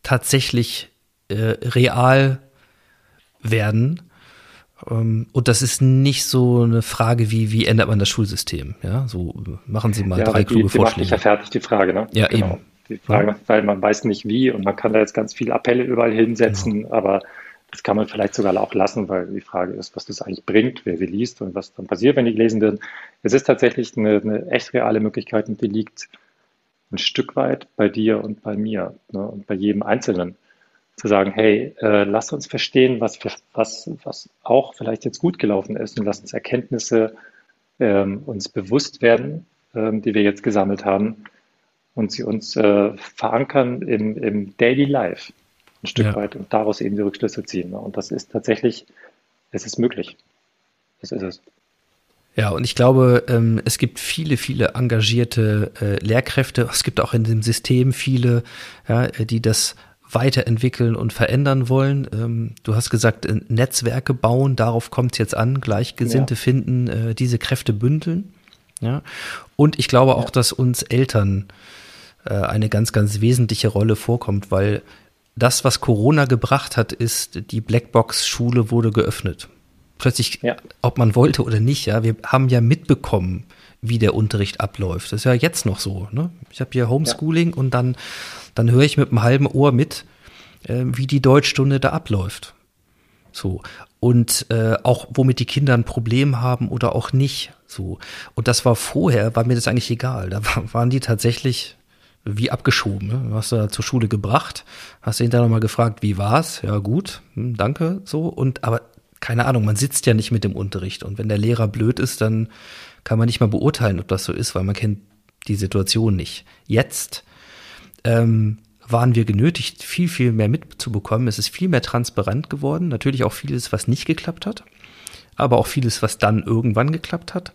tatsächlich äh, real werden. Ähm, und das ist nicht so eine Frage wie, wie ändert man das Schulsystem? Ja, so machen Sie mal ja, drei kluge die, die Vorschläge. Macht ja fertig die Frage, ne? Ja, genau. eben. Die Frage, ja. weil man weiß nicht wie und man kann da jetzt ganz viele Appelle überall hinsetzen, genau. aber das kann man vielleicht sogar auch lassen, weil die Frage ist, was das eigentlich bringt, wer sie liest und was dann passiert, wenn die gelesen werden. Es ist tatsächlich eine, eine echt reale Möglichkeit und die liegt ein Stück weit bei dir und bei mir ne, und bei jedem Einzelnen. Zu sagen, hey, äh, lass uns verstehen, was, was, was auch vielleicht jetzt gut gelaufen ist und lass uns Erkenntnisse ähm, uns bewusst werden, ähm, die wir jetzt gesammelt haben und sie uns äh, verankern im, im Daily Life ein Stück ja. weit und daraus eben die Rückschlüsse ziehen. Ne? Und das ist tatsächlich, es ist möglich. Das ist es. Ja, und ich glaube, ähm, es gibt viele, viele engagierte äh, Lehrkräfte. Es gibt auch in dem System viele, ja, die das weiterentwickeln und verändern wollen. Ähm, du hast gesagt, äh, Netzwerke bauen, darauf kommt es jetzt an, Gleichgesinnte ja. finden, äh, diese Kräfte bündeln. Ja. Und ich glaube auch, ja. dass uns Eltern eine ganz, ganz wesentliche Rolle vorkommt, weil das, was Corona gebracht hat, ist, die Blackbox-Schule wurde geöffnet. Plötzlich, ja. ob man wollte oder nicht, ja, wir haben ja mitbekommen, wie der Unterricht abläuft. Das ist ja jetzt noch so. Ne? Ich habe hier Homeschooling ja. und dann, dann höre ich mit einem halben Ohr mit, äh, wie die Deutschstunde da abläuft. So. Und äh, auch, womit die Kinder ein Problem haben oder auch nicht. So. Und das war vorher, war mir das eigentlich egal. Da waren die tatsächlich wie abgeschoben. Ne? Du du zur Schule gebracht, hast du hinterher nochmal gefragt, wie war's? Ja, gut, hm, danke, so. Und aber keine Ahnung, man sitzt ja nicht mit dem Unterricht. Und wenn der Lehrer blöd ist, dann kann man nicht mal beurteilen, ob das so ist, weil man kennt die Situation nicht. Jetzt ähm, waren wir genötigt, viel, viel mehr mitzubekommen. Es ist viel mehr transparent geworden. Natürlich auch vieles, was nicht geklappt hat, aber auch vieles, was dann irgendwann geklappt hat.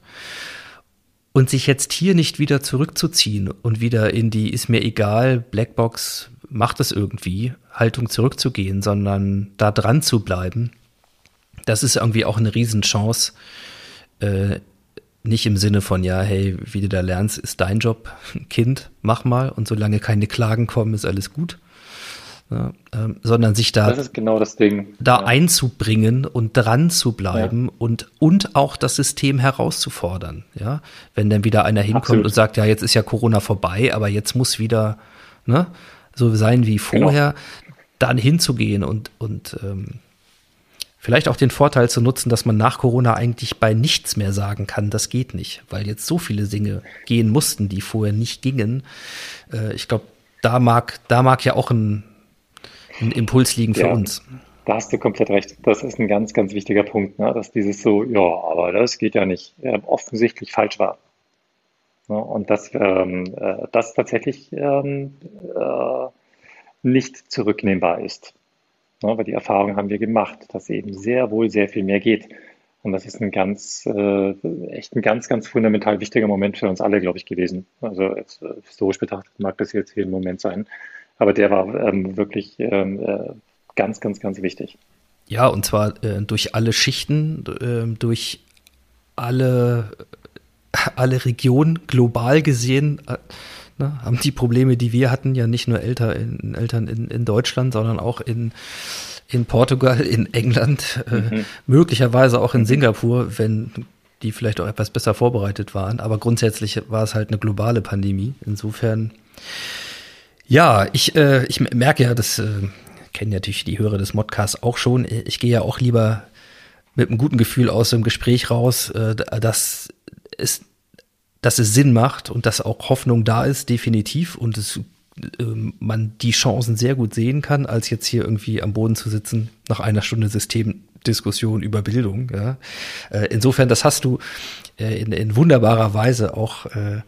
Und sich jetzt hier nicht wieder zurückzuziehen und wieder in die ist mir egal, Blackbox macht es irgendwie, Haltung zurückzugehen, sondern da dran zu bleiben, das ist irgendwie auch eine Riesenchance. Äh, nicht im Sinne von, ja, hey, wie du da lernst, ist dein Job, Kind, mach mal und solange keine Klagen kommen, ist alles gut, ja, ähm, sondern sich da, genau da ja. einzubringen und dran zu bleiben ja. und, und auch das System herauszufordern. Ja, wenn dann wieder einer hinkommt Absolut. und sagt, ja, jetzt ist ja Corona vorbei, aber jetzt muss wieder ne, so sein wie genau. vorher, genau. dann hinzugehen und, und ähm, vielleicht auch den Vorteil zu nutzen, dass man nach Corona eigentlich bei nichts mehr sagen kann, das geht nicht, weil jetzt so viele Dinge gehen mussten, die vorher nicht gingen. Äh, ich glaube, da mag, da mag ja auch ein ein Impuls liegen für ja, uns. Da hast du komplett recht. Das ist ein ganz, ganz wichtiger Punkt, ne? dass dieses so, ja, aber das geht ja nicht, äh, offensichtlich falsch war. Ne? Und dass ähm, äh, das tatsächlich ähm, äh, nicht zurücknehmbar ist. Ne? Weil die Erfahrung haben wir gemacht, dass eben sehr wohl sehr viel mehr geht. Und das ist ein ganz, äh, echt ein ganz, ganz fundamental wichtiger Moment für uns alle, glaube ich, gewesen. Also jetzt, äh, historisch betrachtet mag das jetzt hier ein Moment sein. Aber der war ähm, wirklich ähm, äh, ganz, ganz, ganz wichtig. Ja, und zwar äh, durch alle Schichten, äh, durch alle, alle Regionen global gesehen. Äh, ne, haben die Probleme, die wir hatten, ja nicht nur Eltern in, Eltern in, in Deutschland, sondern auch in, in Portugal, in England, äh, mhm. möglicherweise auch in mhm. Singapur, wenn die vielleicht auch etwas besser vorbereitet waren. Aber grundsätzlich war es halt eine globale Pandemie. Insofern ja, ich, äh, ich merke ja, das äh, kennen natürlich die Hörer des Modcasts auch schon. Ich gehe ja auch lieber mit einem guten Gefühl aus dem Gespräch raus, äh, dass es, dass es Sinn macht und dass auch Hoffnung da ist, definitiv. Und es, äh, man die Chancen sehr gut sehen kann, als jetzt hier irgendwie am Boden zu sitzen nach einer Stunde Systemdiskussion über Bildung. Ja. Äh, insofern, das hast du äh, in, in wunderbarer Weise auch, äh,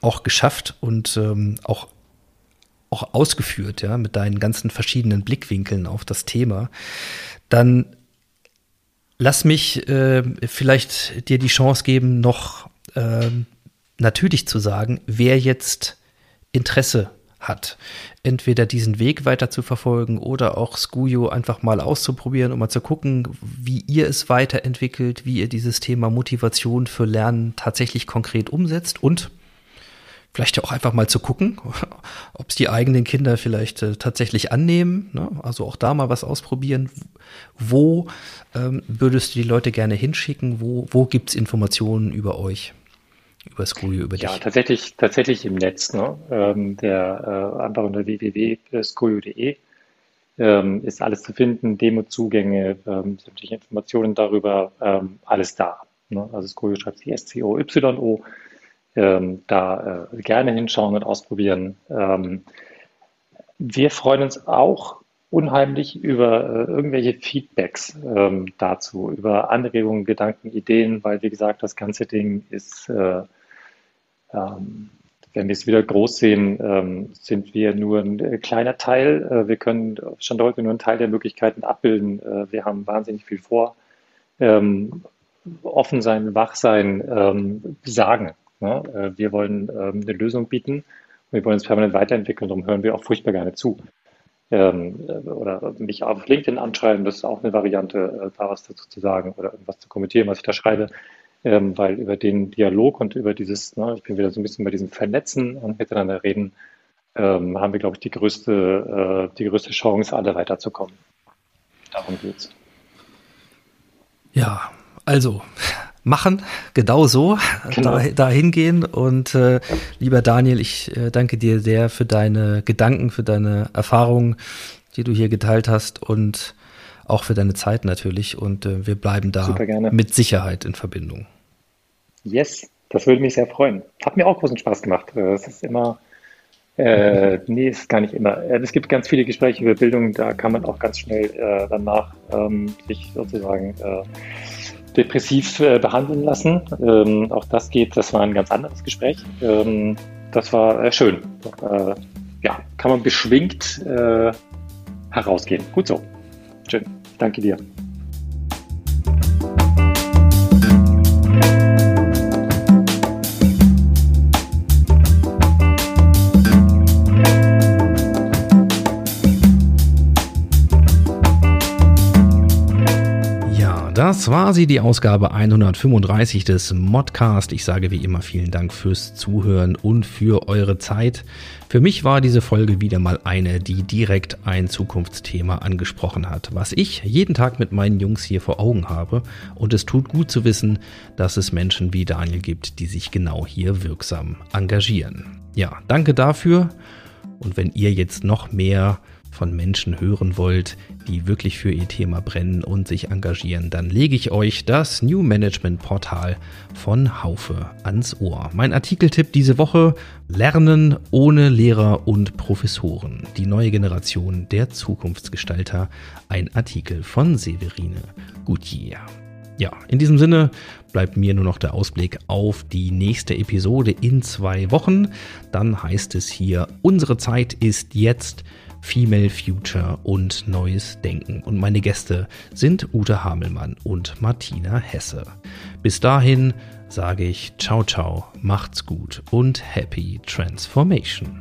auch geschafft und ähm, auch auch ausgeführt, ja, mit deinen ganzen verschiedenen Blickwinkeln auf das Thema, dann lass mich äh, vielleicht dir die Chance geben, noch ähm, natürlich zu sagen, wer jetzt Interesse hat, entweder diesen Weg weiter zu verfolgen oder auch Skuyo einfach mal auszuprobieren, um mal zu gucken, wie ihr es weiterentwickelt, wie ihr dieses Thema Motivation für Lernen tatsächlich konkret umsetzt und vielleicht auch einfach mal zu gucken, ob es die eigenen Kinder vielleicht äh, tatsächlich annehmen. Ne? Also auch da mal was ausprobieren. Wo ähm, würdest du die Leute gerne hinschicken? Wo, wo gibt es Informationen über euch? Über Schoolio, über dich? Ja, tatsächlich, tatsächlich im Netz. Ne? Ähm, der äh, einfach unter www.schoolio.de ähm, ist alles zu finden, Demo-Zugänge, ähm, sämtliche Informationen darüber, ähm, alles da. Ne? Also Schoolio schreibt sich S-C-O-Y-O ähm, da äh, gerne hinschauen und ausprobieren. Ähm, wir freuen uns auch unheimlich über äh, irgendwelche Feedbacks ähm, dazu, über Anregungen, Gedanken, Ideen, weil wie gesagt, das ganze Ding ist, äh, ähm, wenn wir es wieder groß sehen, ähm, sind wir nur ein äh, kleiner Teil. Äh, wir können schon heute nur einen Teil der Möglichkeiten abbilden. Äh, wir haben wahnsinnig viel vor. Ähm, offen sein, wach sein, ähm, sagen. Ne? Äh, wir wollen ähm, eine Lösung bieten und wir wollen uns permanent weiterentwickeln, darum hören wir auch furchtbar gerne zu. Ähm, äh, oder mich auf LinkedIn anschreiben, das ist auch eine Variante, äh, da was dazu zu sagen oder irgendwas zu kommentieren, was ich da schreibe. Ähm, weil über den Dialog und über dieses, ne, ich bin wieder so ein bisschen bei diesem Vernetzen und miteinander reden, ähm, haben wir, glaube ich, die größte, äh, die größte Chance, alle weiterzukommen. Darum geht's. Ja, also machen, genau so, genau. Da, da hingehen. Und äh, lieber Daniel, ich äh, danke dir sehr für deine Gedanken, für deine Erfahrungen, die du hier geteilt hast und auch für deine Zeit natürlich. Und äh, wir bleiben da mit Sicherheit in Verbindung. Yes, das würde mich sehr freuen. Hat mir auch großen Spaß gemacht. Äh, es ist immer, äh, nee, ist gar nicht immer. Äh, es gibt ganz viele Gespräche über Bildung, da kann man auch ganz schnell äh, danach ähm, sich sozusagen äh, depressiv äh, behandeln lassen. Ähm, auch das geht, das war ein ganz anderes Gespräch. Ähm, das war äh, schön. Äh, ja, kann man beschwingt äh, herausgehen. Gut so. Schön. Danke dir. Sie, die Ausgabe 135 des Modcast. Ich sage wie immer vielen Dank fürs Zuhören und für eure Zeit. Für mich war diese Folge wieder mal eine, die direkt ein Zukunftsthema angesprochen hat, was ich jeden Tag mit meinen Jungs hier vor Augen habe. Und es tut gut zu wissen, dass es Menschen wie Daniel gibt, die sich genau hier wirksam engagieren. Ja, danke dafür. Und wenn ihr jetzt noch mehr von Menschen hören wollt, die wirklich für ihr Thema brennen und sich engagieren, dann lege ich euch das New Management Portal von Haufe ans Ohr. Mein Artikeltipp diese Woche: Lernen ohne Lehrer und Professoren. Die neue Generation der Zukunftsgestalter. Ein Artikel von Severine Gutier. Ja, in diesem Sinne bleibt mir nur noch der Ausblick auf die nächste Episode in zwei Wochen. Dann heißt es hier, unsere Zeit ist jetzt. Female Future und Neues Denken. Und meine Gäste sind Ute Hamelmann und Martina Hesse. Bis dahin sage ich ciao ciao, macht's gut und happy transformation.